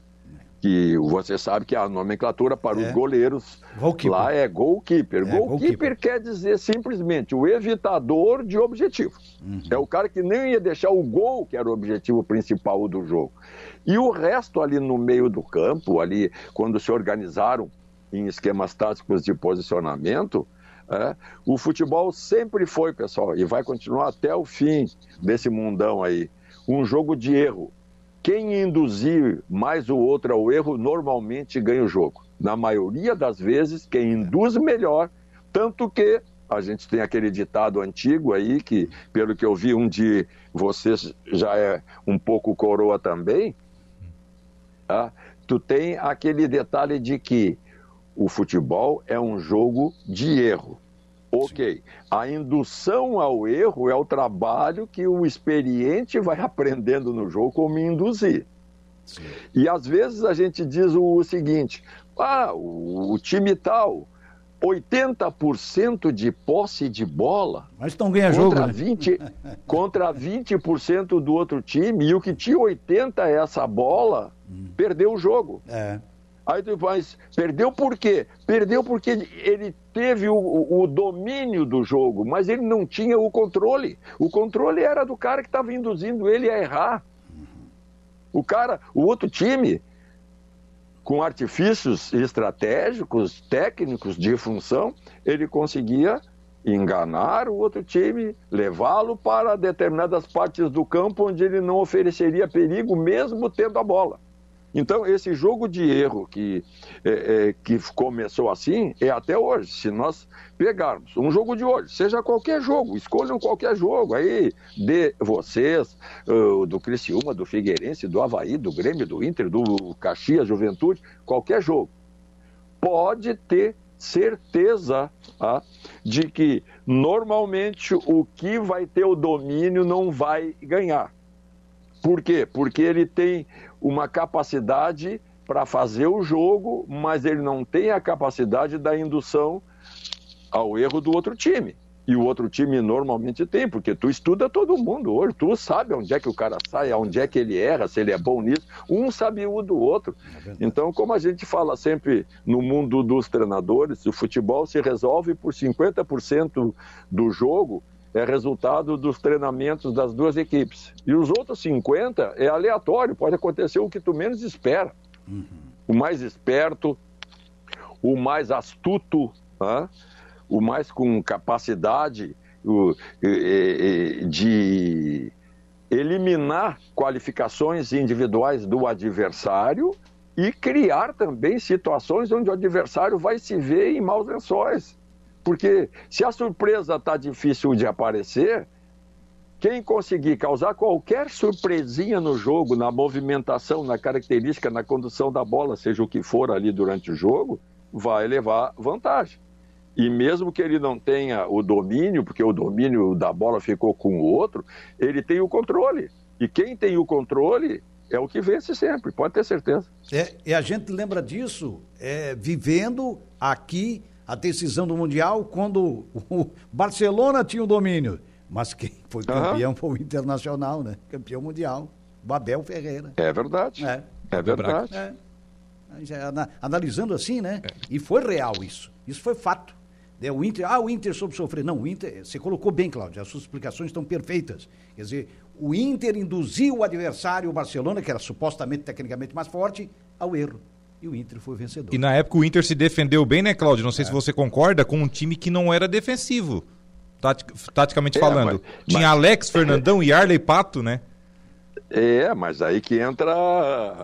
[SPEAKER 3] Que você sabe que a nomenclatura para é. os goleiros goalkeeper. lá é goalkeeper. É, goalkeeper. goalkeeper quer dizer simplesmente o evitador de objetivo. Uhum. É o cara que nem ia deixar o gol, que era o objetivo principal do jogo. E o resto ali no meio do campo, ali quando se organizaram em esquemas táticos de posicionamento, é, o futebol sempre foi, pessoal, e vai continuar até o fim desse mundão aí, um jogo de erro. Quem induzir mais o outro ao erro normalmente ganha o jogo. Na maioria das vezes, quem induz melhor, tanto que a gente tem aquele ditado antigo aí, que pelo que eu vi um de vocês já é um pouco coroa também, tá? tu tem aquele detalhe de que o futebol é um jogo de erro. Ok. A indução ao erro é o trabalho que o experiente vai aprendendo no jogo como induzir. Sim. E às vezes a gente diz o, seguinte: ah, o, o time tal, 80% de posse de bola.
[SPEAKER 2] Mas não ganha jogo. Contra,
[SPEAKER 3] né? 20, contra 20% do outro time, e o que tinha 80% é essa bola, Hum. Perdeu o jogo.
[SPEAKER 2] É.
[SPEAKER 3] Aí tu faz, perdeu por quê? Perdeu porque ele teve o, o, domínio do jogo, mas ele não tinha o controle. O controle era do cara que estava induzindo ele a errar. O cara, o outro time, com artifícios estratégicos, técnicos de função, ele conseguia enganar o outro time, levá-lo para determinadas partes do campo onde ele não ofereceria perigo, mesmo tendo a bola. Então, esse jogo de erro que, é, é, que começou assim é até hoje. Se nós pegarmos um jogo de hoje, seja qualquer jogo, escolham qualquer jogo aí de vocês, uh, do Criciúma, do Figueirense, do Havaí, do Grêmio, do Inter, do Caxias, Juventude, qualquer jogo. Pode ter certeza tá, de que normalmente o que vai ter o domínio não vai ganhar. Por quê? Porque ele tem uma capacidade para fazer o jogo, mas ele não tem a capacidade da indução ao erro do outro time. E o outro time normalmente tem, porque tu estuda todo mundo hoje, tu sabe onde é que o cara sai, onde é que ele erra, se ele é bom nisso, um sabe o do outro. É então, como a gente fala sempre no mundo dos treinadores, o futebol se resolve por 50% do jogo é resultado dos treinamentos das duas equipes. E os outros 50 é aleatório, pode acontecer o que tu menos espera. Uhum. O mais esperto, o mais astuto, tá? o mais com capacidade o, de eliminar qualificações individuais do adversário e criar também situações onde o adversário vai se ver em maus lençóis. Porque se a surpresa está difícil de aparecer, quem conseguir causar qualquer surpresinha no jogo, na movimentação, na característica, na condução da bola, seja o que for ali durante o jogo, vai levar vantagem. E mesmo que ele não tenha o domínio, porque o domínio da bola ficou com o outro, ele tem o controle. E quem tem o controle é o que vence sempre, pode ter certeza.
[SPEAKER 2] É, e a gente lembra disso é, vivendo aqui a decisão do Mundial quando o Barcelona tinha o domínio. Mas quem foi campeão uhum. foi o Internacional, né? Campeão mundial. Babel Ferreira.
[SPEAKER 3] É verdade. É, é verdade. É.
[SPEAKER 2] Analisando assim, né? É. E foi real isso. Isso foi fato. Né, o Inter, ah, o Inter soube sofrer. Não, o Inter, você colocou bem, Cláudio, as suas explicações estão perfeitas. Quer dizer, o Inter induziu o adversário, o Barcelona, que era supostamente tecnicamente mais forte, ao erro e o Inter foi vencedor.
[SPEAKER 4] E na época o Inter se defendeu bem, né, Cláudio? Não sei é. se você concorda, com um time que não era defensivo, tatic, taticamente é, falando. Mas, Tinha mas... Alex, Fernandão e Arley Pato, né?
[SPEAKER 3] É, mas aí que entra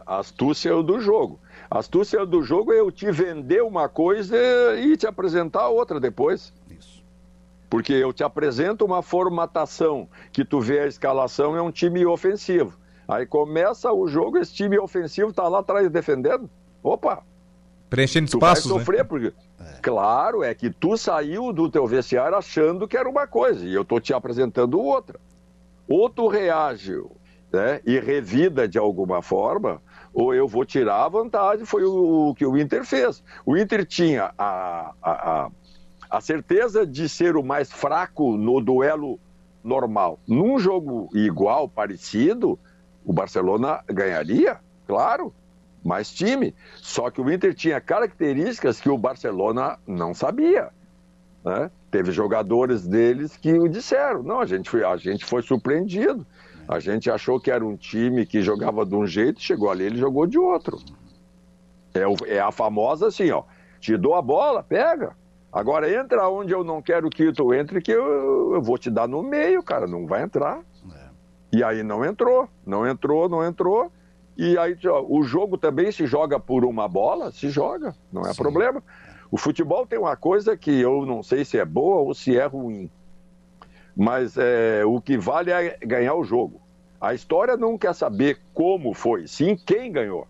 [SPEAKER 3] a astúcia do jogo. A astúcia do jogo é eu te vender uma coisa e te apresentar outra depois. Isso. Porque eu te apresento uma formatação que tu vê a escalação é um time ofensivo. Aí começa o jogo, esse time ofensivo está lá atrás defendendo. Opa!
[SPEAKER 4] Preenchendo tu espaços,
[SPEAKER 3] vai sofrer, né? porque... É. Claro, é que tu saiu do teu vestiário achando que era uma coisa, e eu tô te apresentando outra. Ou tu reage né, e revida de alguma forma, ou eu vou tirar a vantagem, foi o, o que o Inter fez. O Inter tinha a, a, a, a certeza de ser o mais fraco no duelo normal. Num jogo igual, parecido, o Barcelona ganharia, claro mais time. Só que o Inter tinha características que o Barcelona não sabia. Né? Teve jogadores deles que o disseram: não, a gente foi, a gente foi surpreendido. A gente achou que era um time que jogava de um jeito, chegou ali ele jogou de outro. É, o, é a famosa assim, ó. Te dou a bola, pega. Agora entra onde eu não quero que tu entre, que eu, eu vou te dar no meio, cara. Não vai entrar. É. E aí não entrou, não entrou, não entrou. E aí o jogo também se joga por uma bola, se joga, não é Sim. problema. O futebol tem uma coisa que eu não sei se é boa ou se é ruim, mas é, o que vale é ganhar o jogo. A história não quer saber como foi, sim quem ganhou.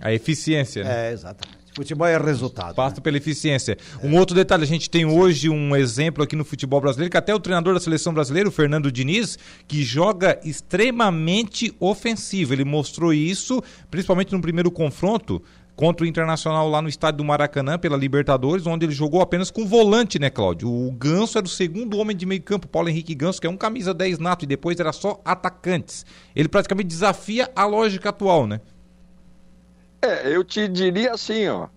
[SPEAKER 4] A eficiência,
[SPEAKER 2] né? É, exatamente. Futebol é resultado.
[SPEAKER 4] Passa né? pela eficiência. É. Um outro detalhe, a gente tem hoje um exemplo aqui no futebol brasileiro, que até o treinador da seleção brasileira, o Fernando Diniz, que joga extremamente ofensivo. Ele mostrou isso, principalmente no primeiro confronto contra o Internacional lá no estádio do Maracanã pela Libertadores, onde ele jogou apenas com volante, né, Cláudio? O Ganso era o segundo homem de meio campo, Paulo Henrique Ganso, que é um camisa 10 nato, e depois era só atacantes. Ele praticamente desafia a lógica atual, né?
[SPEAKER 3] É, eu te diria assim, ó.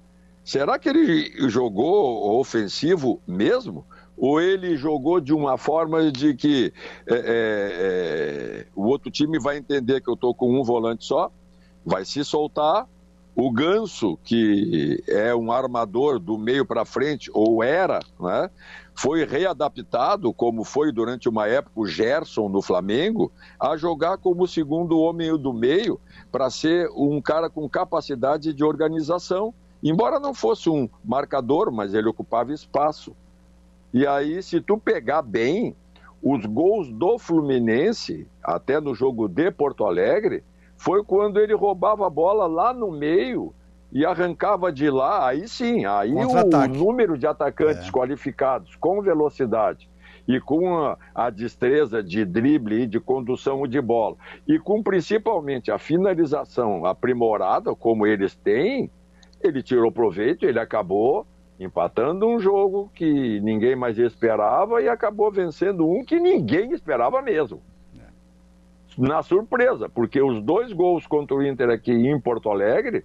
[SPEAKER 3] Será que ele jogou ofensivo mesmo? Ou ele jogou de uma forma de que é, é, é, o outro time vai entender que eu estou com um volante só, vai se soltar. O Ganso, que é um armador do meio para frente, ou era, né, foi readaptado, como foi durante uma época o Gerson no Flamengo, a jogar como segundo homem do meio, para ser um cara com capacidade de organização. Embora não fosse um marcador, mas ele ocupava espaço. E aí, se tu pegar bem, os gols do Fluminense, até no jogo de Porto Alegre, foi quando ele roubava a bola lá no meio e arrancava de lá. Aí sim, aí o número de atacantes é. qualificados com velocidade e com a, a, destreza de drible e de condução de bola, e com principalmente a finalização aprimorada, como eles têm, ele tirou proveito, ele acabou empatando um jogo que ninguém mais esperava e acabou vencendo um que ninguém esperava mesmo. É. Na surpresa, porque os dois gols contra o Inter aqui em Porto Alegre,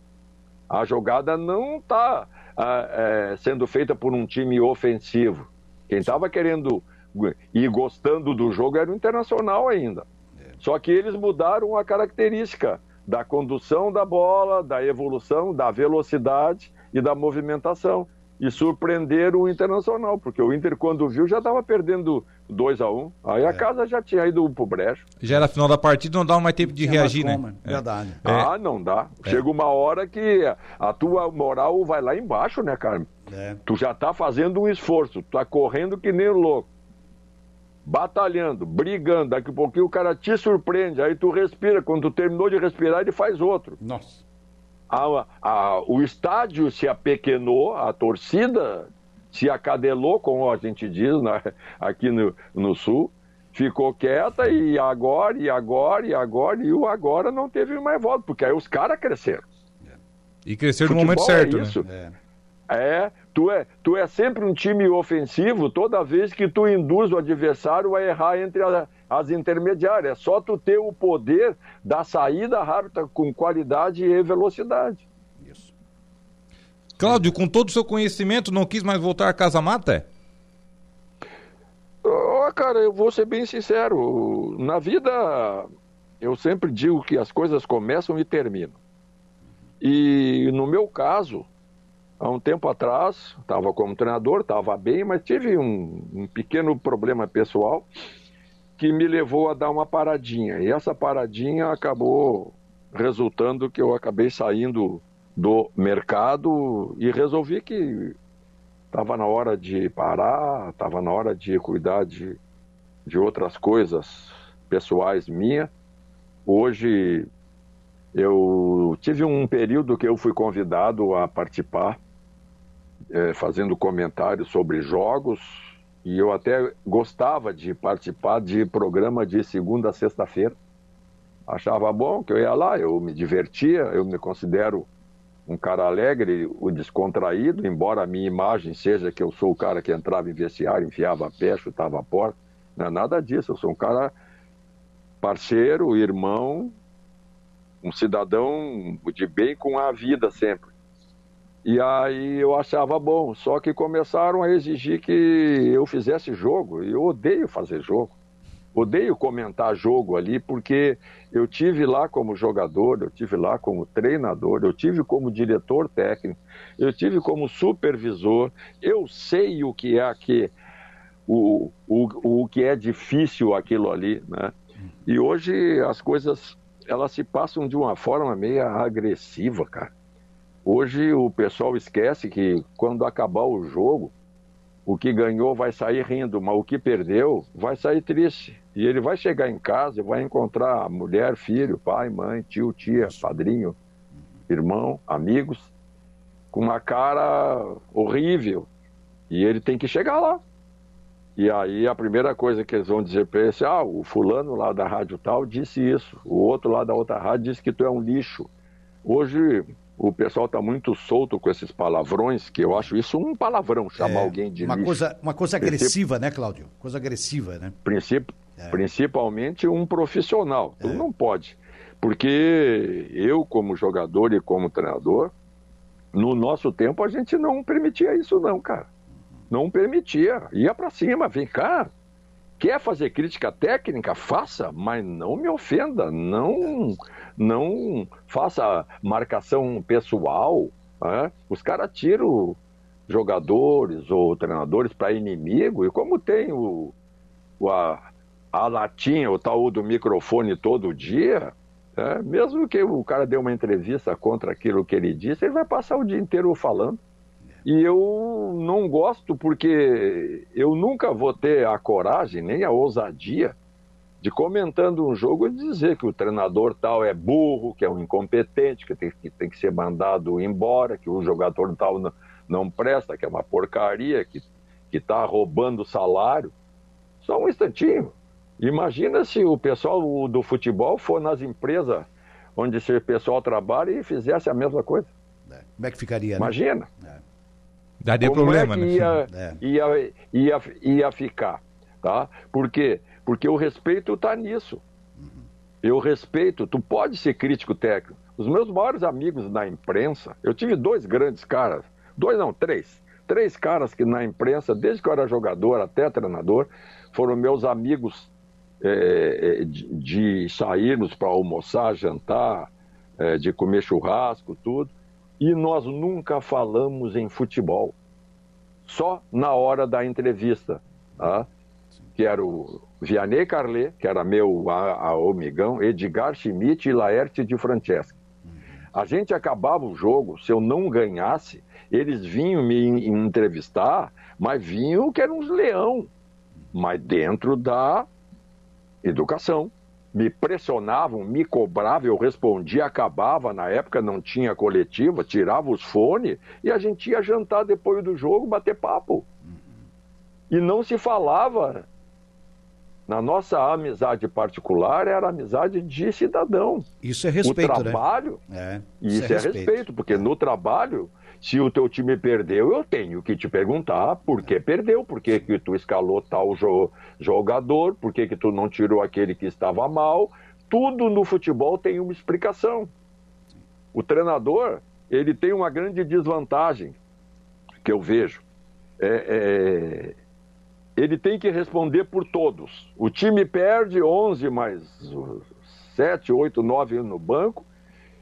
[SPEAKER 3] a jogada não está ah, é, sendo feita por um time ofensivo. Quem estava querendo e gostando do jogo era o Internacional ainda. É. Só que eles mudaram a característica da condução da bola, da evolução, da velocidade e da movimentação e surpreender o Internacional, porque o Inter, quando viu, já estava perdendo 2 a 1 um, Aí é. a casa já tinha ido pro brecho.
[SPEAKER 4] Já era final da partida, não dava mais tempo de reagir, né?
[SPEAKER 2] É. Verdade.
[SPEAKER 3] É. Ah, não dá. É. Chega uma hora que a tua moral vai lá embaixo, né, cara? É. Tu já tá fazendo um esforço, tu tá correndo que nem louco. Batalhando, brigando, daqui a pouquinho o cara te surpreende, aí tu respira, quando tu terminou de respirar, ele faz outro.
[SPEAKER 2] Nossa
[SPEAKER 3] a, a, o estádio se apequenou, a torcida se acadelou, como a gente diz né, aqui no, no Sul, ficou quieta e agora, e agora, e agora, e o agora não teve mais volta, porque aí os caras cresceram.
[SPEAKER 4] E cresceram no momento certo, é isso.
[SPEAKER 3] né? É. é, tu é, tu é sempre um time ofensivo toda vez que tu induz o adversário a errar entre a, as intermediárias. É só tu ter o poder da saída rápida com qualidade e velocidade. Isso.
[SPEAKER 4] Cláudio, com todo o seu conhecimento, não quis mais voltar a Casa Mata?
[SPEAKER 3] Oh, cara, eu vou ser bem sincero. Na vida, eu sempre digo que as coisas começam e terminam. E no meu caso, há um tempo atrás, estava como treinador, estava bem, mas tive um, um pequeno problema pessoal que me levou a dar uma paradinha. E essa paradinha acabou resultando que eu acabei saindo do mercado e resolvi que estava na hora de parar, estava na hora de cuidar de, de outras coisas pessoais minhas. Hoje eu tive um período que eu fui convidado a participar, é, fazendo comentários sobre jogos, e eu até gostava de participar de programa de segunda a sexta-feira. Achava bom que eu ia lá, eu me divertia, eu me considero um cara alegre, o descontraído, embora a minha imagem seja que eu sou o cara que entrava em vestiário, enfiava a pé, chutava a porta. Não é nada disso, eu sou um cara parceiro, irmão, um cidadão de bem com a vida sempre. E aí eu achava bom, só que começaram a exigir que eu fizesse jogo. E eu odeio fazer jogo. Odeio comentar jogo ali, porque eu tive lá como jogador, eu tive lá como treinador, eu tive como diretor técnico, eu tive como supervisor. Eu sei o que é aqui, o, o, o que é difícil aquilo ali, né? E hoje as coisas elas se passam de uma forma meio agressiva, cara. Hoje o pessoal esquece que quando acabar o jogo, o que ganhou vai sair rindo, mas o que perdeu vai sair triste. E ele vai chegar em casa e vai encontrar mulher, filho, pai, mãe, tio, tia, padrinho, irmão, amigos, com uma cara horrível. E ele tem que chegar lá. E aí a primeira coisa que eles vão dizer para ele é: ah, o fulano lá da rádio tal disse isso, o outro lá da outra rádio disse que tu é um lixo. Hoje o pessoal está muito solto com esses palavrões, que eu acho isso um palavrão, chamar é, alguém de
[SPEAKER 2] uma
[SPEAKER 3] lixo.
[SPEAKER 2] Coisa, uma coisa agressiva, né, Cláudio? Coisa agressiva, né?
[SPEAKER 3] Princip, é. Principalmente um profissional. Tu é. não pode Porque eu, como jogador e como treinador, no nosso tempo a gente não permitia isso, não, cara. Não permitia. Ia para cima, vem cá. Quer fazer crítica técnica? Faça, mas não me ofenda. Não, não faça marcação pessoal. Né? Os caras tiram jogadores ou treinadores para inimigo, e como tem o, o a, a latinha, o tal do microfone todo dia, né? mesmo que o cara dê uma entrevista contra aquilo que ele disse, ele vai passar o dia inteiro falando. E eu não gosto porque eu nunca vou ter a coragem, nem a ousadia de comentando um jogo e dizer que o treinador tal é burro, que é um incompetente, que tem que, tem que ser mandado embora, que o jogador tal não, não presta, que é uma porcaria, que está roubando salário. Só um instantinho. Imagina se o pessoal do futebol for nas empresas onde esse pessoal trabalha e fizesse a mesma coisa.
[SPEAKER 2] É. Como é que ficaria?
[SPEAKER 3] Né? Imagina.
[SPEAKER 4] É. Daria Como problema, é
[SPEAKER 3] que ia, né? Ia, ia, ia, ficar, tá? Por quê? Porque o respeito está nisso. Uhum. Eu respeito, tu pode ser crítico técnico. Os meus maiores amigos na imprensa, eu tive dois grandes caras, dois não, três. Três caras que na imprensa, desde que eu era jogador até treinador, foram meus amigos é, de, de, sairmos para almoçar, jantar, é, de comer churrasco, tudo. E nós nunca falamos em futebol. Só na hora da entrevista. Tá? Que era o Vianney Carlet, que era meu amigão, Edgar Schmidt e Laerte de Francesca. A gente acabava o jogo, se eu não ganhasse, eles vinham me entrevistar, mas vinham que eram uns leão, mas dentro da educação. Me pressionavam, me cobravam, eu respondia, acabava. Na época não tinha coletiva, tirava os fones e a gente ia jantar depois do jogo, bater papo. E não se falava. Na nossa amizade particular era amizade de cidadão.
[SPEAKER 2] Isso é respeito,
[SPEAKER 3] o trabalho,
[SPEAKER 2] né?
[SPEAKER 3] É, isso, isso é, é respeito. respeito, porque no trabalho se o teu time perdeu, eu tenho que te perguntar por que perdeu, por que, que tu escalou tal jo jogador, por que, que tu não tirou aquele que estava mal. Tudo no futebol tem uma explicação. O treinador, ele tem uma grande desvantagem que eu vejo. É, é, ele tem que responder por todos. O time perde 11 mais 7, 8, 9 no banco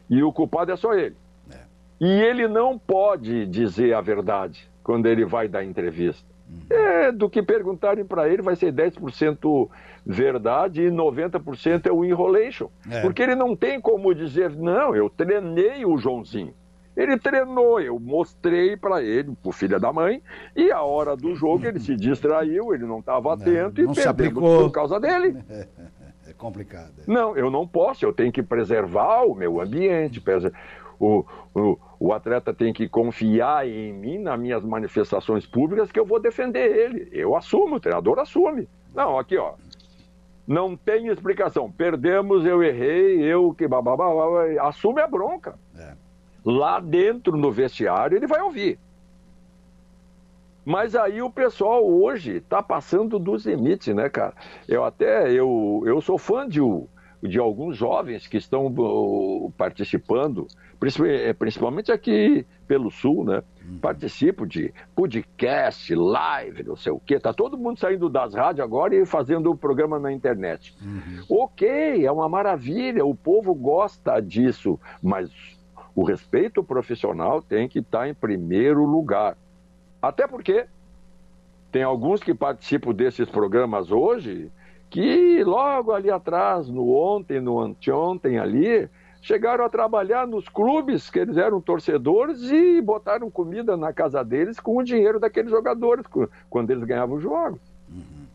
[SPEAKER 3] e o culpado é só ele. E ele não pode dizer a verdade quando ele vai dar entrevista. Uhum. É, do que perguntarem para ele, vai ser 10% verdade e 90% é o enrolation. É. Porque ele não tem como dizer, não, eu treinei o Joãozinho. Ele treinou, eu mostrei para ele, pro filho da mãe, e a hora do jogo ele se distraiu, ele não estava atento não, não e perdeu por causa dele.
[SPEAKER 2] É complicado. É.
[SPEAKER 3] Não, eu não posso, eu tenho que preservar o meu ambiente. O, o, o atleta tem que confiar em mim, nas minhas manifestações públicas, que eu vou defender ele. Eu assumo, o treinador assume. Não, aqui, ó. Não tem explicação. Perdemos, eu errei, eu que bababá, assume a bronca. É. Lá dentro no vestiário ele vai ouvir. Mas aí o pessoal hoje está passando dos limites, né, cara? Eu até eu, eu sou fã de, de alguns jovens que estão uh, participando é, principalmente aqui pelo sul, né? Uhum. Participo de podcast, live, não sei o quê. Tá todo mundo saindo das rádios agora e fazendo o programa na internet. Uhum. Ok, é uma maravilha, o povo gosta disso, mas o respeito profissional tem que estar tá em primeiro lugar. Até porque tem alguns que participam desses programas hoje que logo ali atrás, no ontem, no anteontem ali, chegaram a trabalhar nos clubes, que eles eram torcedores, e botaram comida na casa deles com o dinheiro daqueles jogadores, quando eles ganhavam os jogos. Uhum.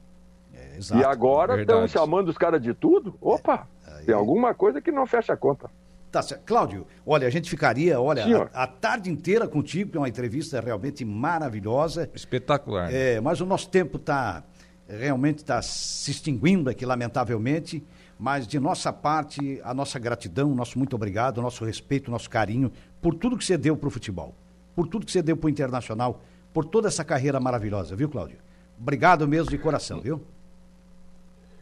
[SPEAKER 3] É, exato, e agora estão chamando os caras de tudo? Opa, é, tem alguma coisa que não fecha a conta.
[SPEAKER 2] Tá. Cláudio, olha, a gente ficaria, olha, a, a, tarde inteira contigo, que é uma entrevista realmente maravilhosa.
[SPEAKER 4] Espetacular.
[SPEAKER 2] É, mas o nosso tempo está realmente está se extinguindo aqui, lamentavelmente. Mas de nossa parte, a nossa gratidão, nosso muito obrigado, nosso respeito, nosso carinho por tudo que você deu para o futebol, por tudo que você deu para o Internacional, por toda essa carreira maravilhosa, viu, Cláudio? Obrigado mesmo de coração, viu?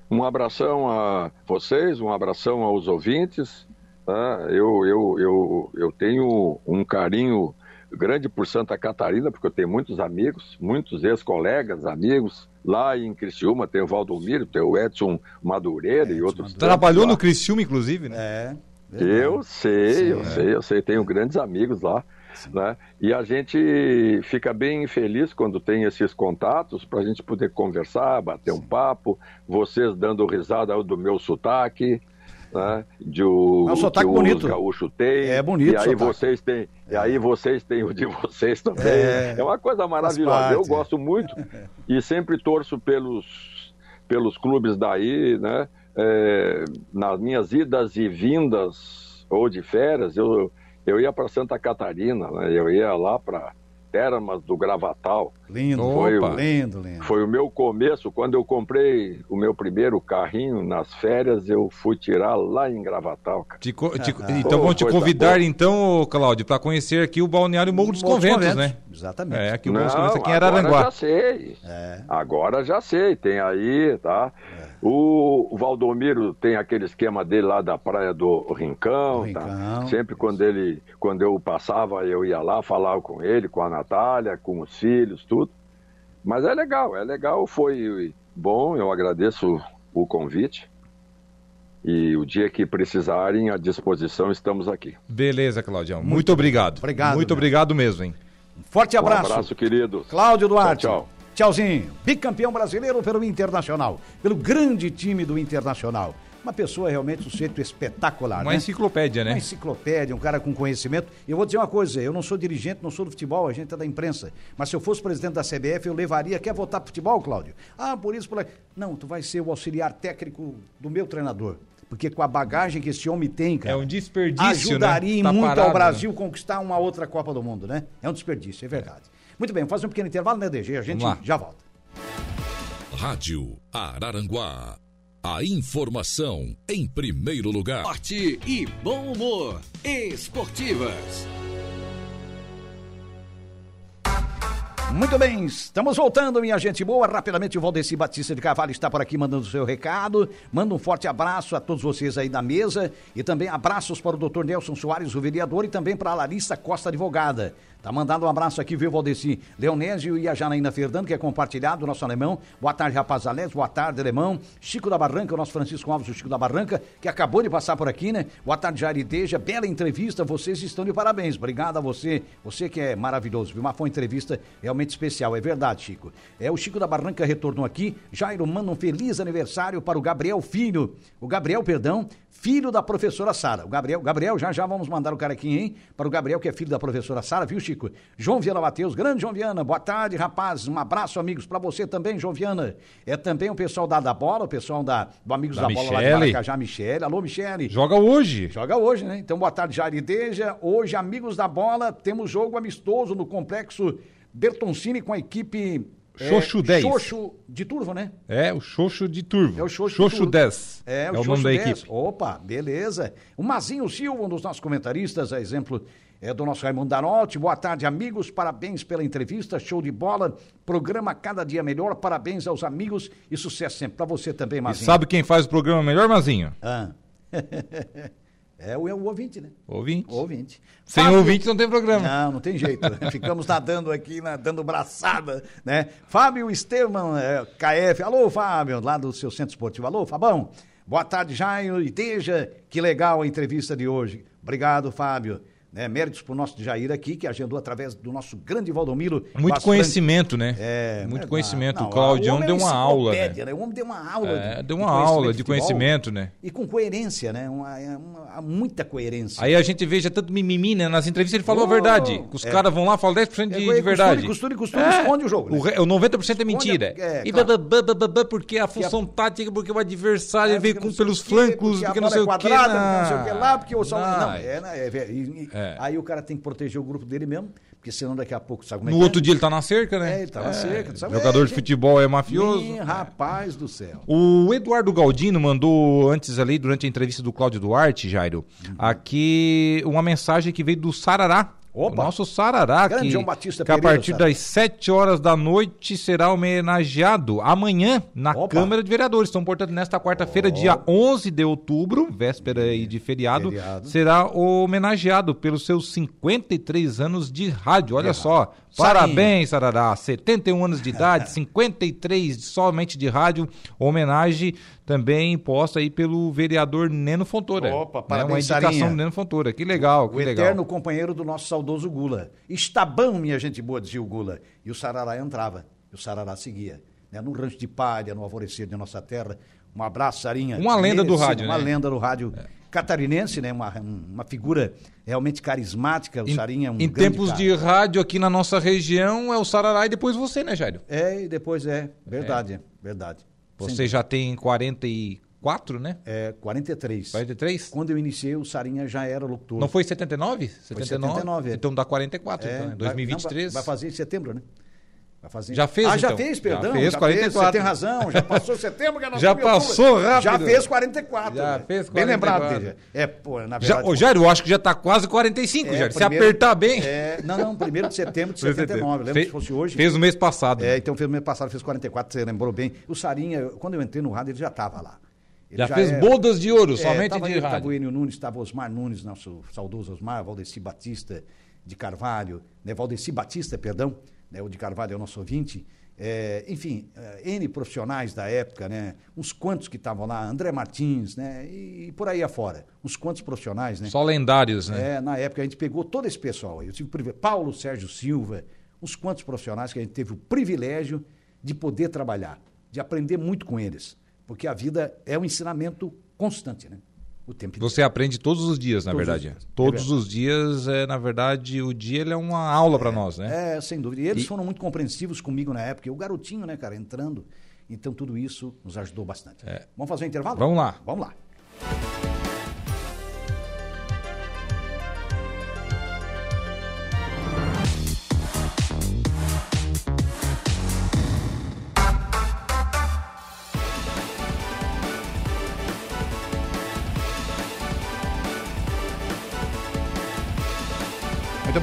[SPEAKER 3] Um abração a vocês, um abração aos ouvintes Ah, eu, eu, eu, eu tenho um carinho grande por Santa Catarina, porque eu tenho muitos amigos, muitos ex-colegas, amigos. Lá em Criciúma tem o Valdomiro, tem o Edson Madureira Edson e outros.
[SPEAKER 4] Madureira. Trabalhou no Criciúma, inclusive, né?
[SPEAKER 3] É. Eu sei, Sim, eu é. sei, eu sei. Tenho grandes amigos lá. Né? E a gente fica bem feliz quando tem esses contatos para a gente poder conversar, bater Sim. um papo, vocês dando risada do meu sotaque, né? De o,
[SPEAKER 2] é um sotaque que bonito. É bonito.
[SPEAKER 3] E aí vocês têm, é. e aí vocês têm o de vocês também. É, é uma coisa maravilhosa. Eu gosto muito e sempre torço pelos, pelos clubes daí, né? É, nas minhas idas e vindas ou de férias, eu, eu ia para Santa Catarina, né? eu ia lá para Termas do Gravatal.
[SPEAKER 2] Lindo,
[SPEAKER 3] foi
[SPEAKER 2] Opa. o, lindo, lindo.
[SPEAKER 3] Foi o meu começo, quando eu comprei o meu primeiro carrinho nas férias, eu fui tirar lá em Gravatal.
[SPEAKER 4] Te, te, ah, então vão te convidar, boa. então, Cláudio, para conhecer aqui o Balneário Morro dos Morro Conventos, Conventos, né?
[SPEAKER 2] Exatamente.
[SPEAKER 4] É, aqui o Morro dos Conventos aqui em Araranguá.
[SPEAKER 3] Agora já sei. É. Agora já sei, tem aí, tá? É. O, Valdomiro tem aquele esquema dele lá da praia do Rincão, tá? Rincão tá? Sempre quando ele, quando eu passava, eu ia lá, falava com ele, com a Natália, com os filhos, tudo. Mas é legal, é legal, foi bom, eu agradeço o convite. E o dia que precisarem, à disposição, estamos aqui.
[SPEAKER 4] Beleza, Claudião. Muito, Muito obrigado.
[SPEAKER 2] Obrigado.
[SPEAKER 4] Muito meu. obrigado mesmo, hein?
[SPEAKER 2] Um forte abraço.
[SPEAKER 3] Um abraço, queridos.
[SPEAKER 2] Cláudio Duarte.
[SPEAKER 3] Tchau, tchau.
[SPEAKER 2] Tchauzinho. Bicampeão brasileiro pelo Internacional. Pelo grande time do Internacional. Uma pessoa realmente um sujeito espetacular.
[SPEAKER 4] Uma
[SPEAKER 2] né?
[SPEAKER 4] enciclopédia, né?
[SPEAKER 2] Uma enciclopédia, um cara com conhecimento. E eu vou dizer uma coisa: eu não sou dirigente, não sou do futebol, a gente é da imprensa. Mas se eu fosse presidente da CBF, eu levaria. Quer votar pro futebol, Cláudio? Ah, por isso, por Não, tu vai ser o auxiliar técnico do meu treinador. Porque com a bagagem que esse homem tem, cara.
[SPEAKER 4] É um desperdício.
[SPEAKER 2] Ajudaria
[SPEAKER 4] né? tá
[SPEAKER 2] muito
[SPEAKER 4] parado,
[SPEAKER 2] ao Brasil né? conquistar uma outra Copa do Mundo, né? É um desperdício, é verdade. É. Muito bem, vamos fazer um pequeno intervalo, né, DG? A gente já volta.
[SPEAKER 1] Rádio Araranguá a informação em primeiro lugar. Forte e bom humor. Esportivas.
[SPEAKER 2] Muito bem, estamos voltando, minha gente boa. Rapidamente, o Valdeci Batista de Carvalho está por aqui mandando o seu recado. Manda um forte abraço a todos vocês aí da mesa e também abraços para o doutor Nelson Soares, o vereador, e também para a Larissa Costa, advogada. Tá mandando um abraço aqui, viu, Valdeci? Leonésio e a Janaína Fernando, que é compartilhado, nosso alemão. Boa tarde, rapaz Alex. Boa tarde, alemão. Chico da Barranca, o nosso Francisco Alves, o Chico da Barranca, que acabou de passar por aqui, né? Boa tarde, Jarideja. Bela entrevista, vocês estão de parabéns. Obrigado a você. Você que é maravilhoso, viu? Mas foi uma entrevista realmente especial, é verdade, Chico. É, o Chico da Barranca retornou aqui. Jairo manda um feliz aniversário para o Gabriel Filho. O Gabriel, perdão, filho da professora Sara. O Gabriel, Gabriel, já já vamos mandar o cara aqui, hein? Para o Gabriel, que é filho da professora Sara, viu, Chico? João Viana Mateus, grande João Viana, boa tarde, rapaz. Um abraço, amigos, para você também, João Viana. É também o pessoal da, da Bola, o pessoal da, do Amigos da, da Bola lá de Maracajá, Michele. Alô, Michele.
[SPEAKER 4] Joga hoje.
[SPEAKER 2] Joga hoje, né? Então, boa tarde, Jarideja. Hoje, Amigos da Bola, temos jogo amistoso no Complexo Bertoncini com a equipe
[SPEAKER 4] Xoxo é, 10.
[SPEAKER 2] Xoxo de Turvo, né?
[SPEAKER 4] É, o Xoxo de Turvo.
[SPEAKER 2] É o Xoxo,
[SPEAKER 4] Xoxo 10.
[SPEAKER 2] É, o, é o nome da 10. equipe. Opa, beleza. O Mazinho Silva, um dos nossos comentaristas, a exemplo é do nosso Raimundo Danotti. Boa tarde, amigos. Parabéns pela entrevista. Show de bola. Programa cada dia melhor. Parabéns aos amigos e sucesso sempre. Para você também, Mazinho.
[SPEAKER 4] E sabe quem faz o programa melhor, Mazinho?
[SPEAKER 2] Ah. É o, é o ouvinte, né?
[SPEAKER 4] Ouvinte.
[SPEAKER 2] O ouvinte.
[SPEAKER 4] Sem Fábio... ouvinte não tem programa.
[SPEAKER 2] Não, não tem jeito. Ficamos nadando aqui, dando braçada, né? Fábio Estevam, é, KF. Alô, Fábio, lá do seu centro esportivo. Alô, Fabão. Boa tarde, Jairo e Teja. Que legal a entrevista de hoje. Obrigado, Fábio né, méritos para o nosso Jair aqui, que agendou através do nosso grande Valdomiro.
[SPEAKER 4] Muito conhecimento, né?
[SPEAKER 2] É,
[SPEAKER 4] Muito conhecimento. Não, o Claudião deu uma aula. Né?
[SPEAKER 2] né? O homem deu uma aula.
[SPEAKER 4] É, de, deu uma de aula de conhecimento, né?
[SPEAKER 2] E com coerência, né? Uma, uma, muita coerência.
[SPEAKER 4] Aí a gente veja tanto mimimi, né? Nas entrevistas ele falou oh, a verdade. Os é. caras vão lá, falam 10% de, é, de verdade.
[SPEAKER 2] Costura, costura, costura, esconde o jogo. Né?
[SPEAKER 4] O, o 90% é mentira. É, e claro. porque a função a... tática, porque o adversário veio com, pelos flancos, porque, não sei o que.
[SPEAKER 2] Não sei o que lá, porque o Não, é, Aí o cara tem que proteger o grupo dele mesmo, porque senão daqui a pouco, sabe como
[SPEAKER 4] é No outro é? dia ele tá na cerca, né?
[SPEAKER 2] É, ele tá na é, cerca.
[SPEAKER 4] Sabe? Jogador é, de futebol é mafioso. Minha,
[SPEAKER 2] rapaz do céu.
[SPEAKER 4] O Eduardo Galdino mandou antes ali, durante a entrevista do Cláudio Duarte, Jairo, uhum. aqui uma mensagem que veio do Sarará, Opa. O nosso Sarará,
[SPEAKER 2] Grande
[SPEAKER 4] que,
[SPEAKER 2] João Batista
[SPEAKER 4] que a
[SPEAKER 2] Pereira,
[SPEAKER 4] partir
[SPEAKER 2] Sarará.
[SPEAKER 4] das 7 horas da noite será homenageado amanhã na
[SPEAKER 2] Opa.
[SPEAKER 4] Câmara de Vereadores. Então, portanto, nesta quarta-feira, dia 11 de outubro, véspera aí de feriado,
[SPEAKER 2] Feriado.
[SPEAKER 4] será homenageado pelos seus 53 anos de rádio. Olha
[SPEAKER 2] De
[SPEAKER 4] só, parabéns, Sarará. 71 anos de idade, 53 somente de rádio. Homenagem também imposta aí pelo vereador Neno Fontoura.
[SPEAKER 2] Opa,
[SPEAKER 4] né?
[SPEAKER 2] parabéns,
[SPEAKER 4] Uma indicação
[SPEAKER 2] Sarinha.
[SPEAKER 4] do Neno Fontoura. Que legal, que
[SPEAKER 2] O
[SPEAKER 4] legal.
[SPEAKER 2] eterno companheiro do nosso saudoso Gula. Estabão, minha gente boa, dizia o Gula. E o Sarará entrava, e o Sarará seguia. Né? No rancho de palha, no alvorecer de nossa terra. Um abraço, Sarinha.
[SPEAKER 4] Uma lenda do rádio,
[SPEAKER 2] Uma
[SPEAKER 4] né?
[SPEAKER 2] lenda do rádio catarinense, né? Uma, uma figura realmente carismática. O
[SPEAKER 4] Em,
[SPEAKER 2] Sarinha é um
[SPEAKER 4] em tempos
[SPEAKER 2] cara.
[SPEAKER 4] de rádio aqui na nossa região é o Sarará e depois você, né, Jairo?
[SPEAKER 2] É, e depois é. Verdade, verdade.
[SPEAKER 4] Você já tem 44, né?
[SPEAKER 2] É, 43.
[SPEAKER 4] 43?
[SPEAKER 2] Quando eu iniciei, o Sarinha já era locutor.
[SPEAKER 4] Não foi 79? 79?
[SPEAKER 2] 79, é.
[SPEAKER 4] Então dá 44,
[SPEAKER 2] É,
[SPEAKER 4] então, né?
[SPEAKER 2] vai-
[SPEAKER 4] 2023.
[SPEAKER 2] não, vai, vai fazer em setembro, né? Fazer.
[SPEAKER 4] Já fez,
[SPEAKER 2] Ah, já
[SPEAKER 4] então?
[SPEAKER 2] fez,
[SPEAKER 4] Já
[SPEAKER 2] perdão.
[SPEAKER 4] fez, 44.
[SPEAKER 2] Você tem razão, já passou setembro. Que é
[SPEAKER 4] Já passou rápido.
[SPEAKER 2] Já fez 44.
[SPEAKER 4] Já
[SPEAKER 2] né?
[SPEAKER 4] fez
[SPEAKER 2] Bem lembrado,
[SPEAKER 4] 44.
[SPEAKER 2] Teja. É, pô, na
[SPEAKER 4] Já,
[SPEAKER 2] verdade.
[SPEAKER 4] ô, Jairo, eu acho que já tá quase 45,
[SPEAKER 2] é,
[SPEAKER 4] Jairo. Se
[SPEAKER 2] primeiro-
[SPEAKER 4] apertar bem.
[SPEAKER 2] É, não, não, primeiro de setembro de
[SPEAKER 4] Fez
[SPEAKER 2] 79. Lembra
[SPEAKER 4] Fez-
[SPEAKER 2] se fosse hoje?
[SPEAKER 4] Fez no mês passado.
[SPEAKER 2] É, então fez no mês passado, fez 44, você lembrou bem. O Sarinha, quando eu entrei no rádio, ele já estava lá. Ele
[SPEAKER 4] já, fez
[SPEAKER 2] é-
[SPEAKER 4] bodas de ouro,
[SPEAKER 2] É,
[SPEAKER 4] somente
[SPEAKER 2] tava
[SPEAKER 4] de
[SPEAKER 2] ele,
[SPEAKER 4] rádio.
[SPEAKER 2] o Enio Nunes, estava Osmar Nunes, nosso saudoso Osmar, Valdeci Batista de Carvalho, né, Valdeci Batista, perdão, né, o de Carvalho é o nosso ouvinte. É, enfim, é, N profissionais da época, né? Uns quantos que estavam lá, André Martins, né? E, por aí afora. Uns quantos profissionais, né?
[SPEAKER 4] Só lendários, né?
[SPEAKER 2] É, na época a gente pegou todo esse pessoal aí. Eu tive o privile- Paulo Sérgio Silva, uns quantos profissionais que a gente teve o privilégio de poder trabalhar, de aprender muito com eles. Porque a vida é um ensinamento constante, né? O tempo inteiro.
[SPEAKER 4] Você aprende todos os dias, na
[SPEAKER 2] Todos os
[SPEAKER 4] verdade.
[SPEAKER 2] dias.
[SPEAKER 4] Todos
[SPEAKER 2] É
[SPEAKER 4] os dias, é, na verdade, o dia ele é uma aula para nós, né?
[SPEAKER 2] É, sem dúvida. E eles
[SPEAKER 4] E-
[SPEAKER 2] foram muito compreensivos comigo na época. Eu, garotinho, né, cara, entrando. Então tudo isso nos ajudou bastante. Vamos fazer um intervalo?
[SPEAKER 4] É. Vamos lá.
[SPEAKER 2] Vamos lá.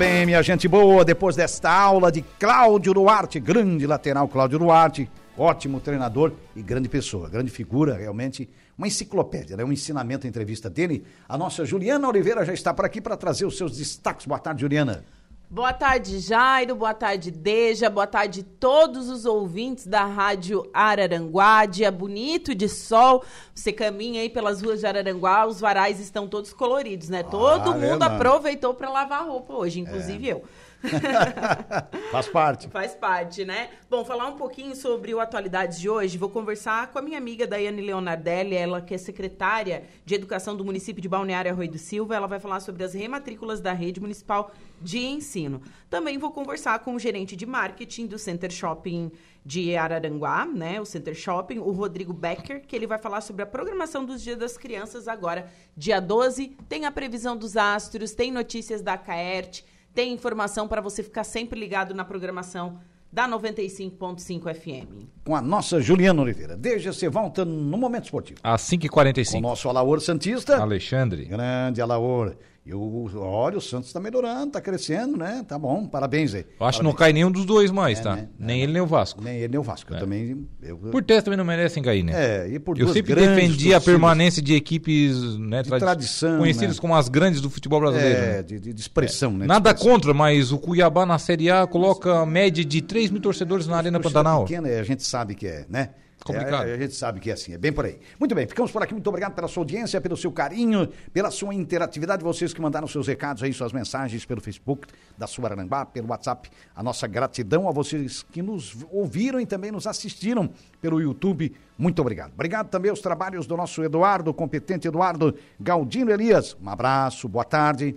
[SPEAKER 2] Bem, minha gente boa, depois desta aula de Cláudio Duarte, grande lateral Cláudio Duarte, ótimo treinador e grande pessoa, grande figura, realmente uma enciclopédia, né? um ensinamento, a entrevista dele. A nossa Juliana Oliveira já está por aqui para trazer os seus destaques. Boa tarde, Juliana.
[SPEAKER 5] Boa tarde, Jairo. Boa tarde, Deja. Boa tarde, todos os ouvintes da Rádio Araranguá. Dia bonito de sol. Você caminha aí pelas ruas de Araranguá, os varais estão todos coloridos, né? Todo
[SPEAKER 2] é,
[SPEAKER 5] mundo
[SPEAKER 2] mano.
[SPEAKER 5] aproveitou para lavar roupa hoje, inclusive eu.
[SPEAKER 2] Faz parte.
[SPEAKER 5] Faz parte, né? Bom, falar um pouquinho sobre o Atualidades de hoje, vou conversar com a minha amiga Daiane Leonardelli, ela que é secretária de Educação do município de Balneário Arroio do Silva, ela vai falar sobre as rematrículas da rede municipal de ensino. Também vou conversar com o gerente de marketing do Center Shopping de Araranguá, né, o Center Shopping, o Rodrigo Becker, que ele vai falar sobre a programação dos Dias das Crianças agora, dia 12, tem a previsão dos astros, tem notícias da Caert, tem informação para você ficar sempre ligado na programação da 95.5 FM.
[SPEAKER 2] Com a nossa Juliana Oliveira. Desde você volta no Momento Esportivo.
[SPEAKER 4] Às
[SPEAKER 2] Com o
[SPEAKER 4] 5h45.
[SPEAKER 2] nosso Alaor Santista.
[SPEAKER 4] Alexandre.
[SPEAKER 2] Grande Alaor. E o, olha, o Santos está melhorando, está crescendo, né? Tá bom, parabéns aí.
[SPEAKER 4] Eu acho que não
[SPEAKER 2] Parabéns.
[SPEAKER 4] cai nenhum dos dois mais,
[SPEAKER 2] É,
[SPEAKER 4] tá?
[SPEAKER 2] né?
[SPEAKER 4] Nem ele, nem o Vasco.
[SPEAKER 2] Nem ele, nem o Vasco. Eu também. Eu,
[SPEAKER 4] Por teste também não merecem cair, né?
[SPEAKER 2] É, e por
[SPEAKER 4] Eu sempre defendi a permanência de equipes né,
[SPEAKER 2] De tradição,
[SPEAKER 4] conhecidas
[SPEAKER 2] né?
[SPEAKER 4] como as grandes do futebol brasileiro.
[SPEAKER 2] É,
[SPEAKER 4] né?
[SPEAKER 2] de, de- expressão, né? De
[SPEAKER 4] Nada
[SPEAKER 2] expressão.
[SPEAKER 4] contra, mas o Cuiabá na Série A coloca a média de 3 mil torcedores na Arena Pantanal.
[SPEAKER 2] pequena, é, a gente sabe que é, né?
[SPEAKER 4] Complicado.
[SPEAKER 2] É, a gente sabe que é assim, é bem por aí. Muito bem, ficamos por aqui. Muito obrigado pela sua audiência, pelo seu carinho, pela sua interatividade. Vocês que mandaram seus recados aí, suas mensagens pelo Facebook da sua Aranambá, pelo WhatsApp. A nossa gratidão a vocês que nos ouviram e também nos assistiram pelo YouTube. Muito obrigado. Obrigado também aos trabalhos do nosso Eduardo, competente Eduardo Galdino Elias. Um abraço, boa tarde.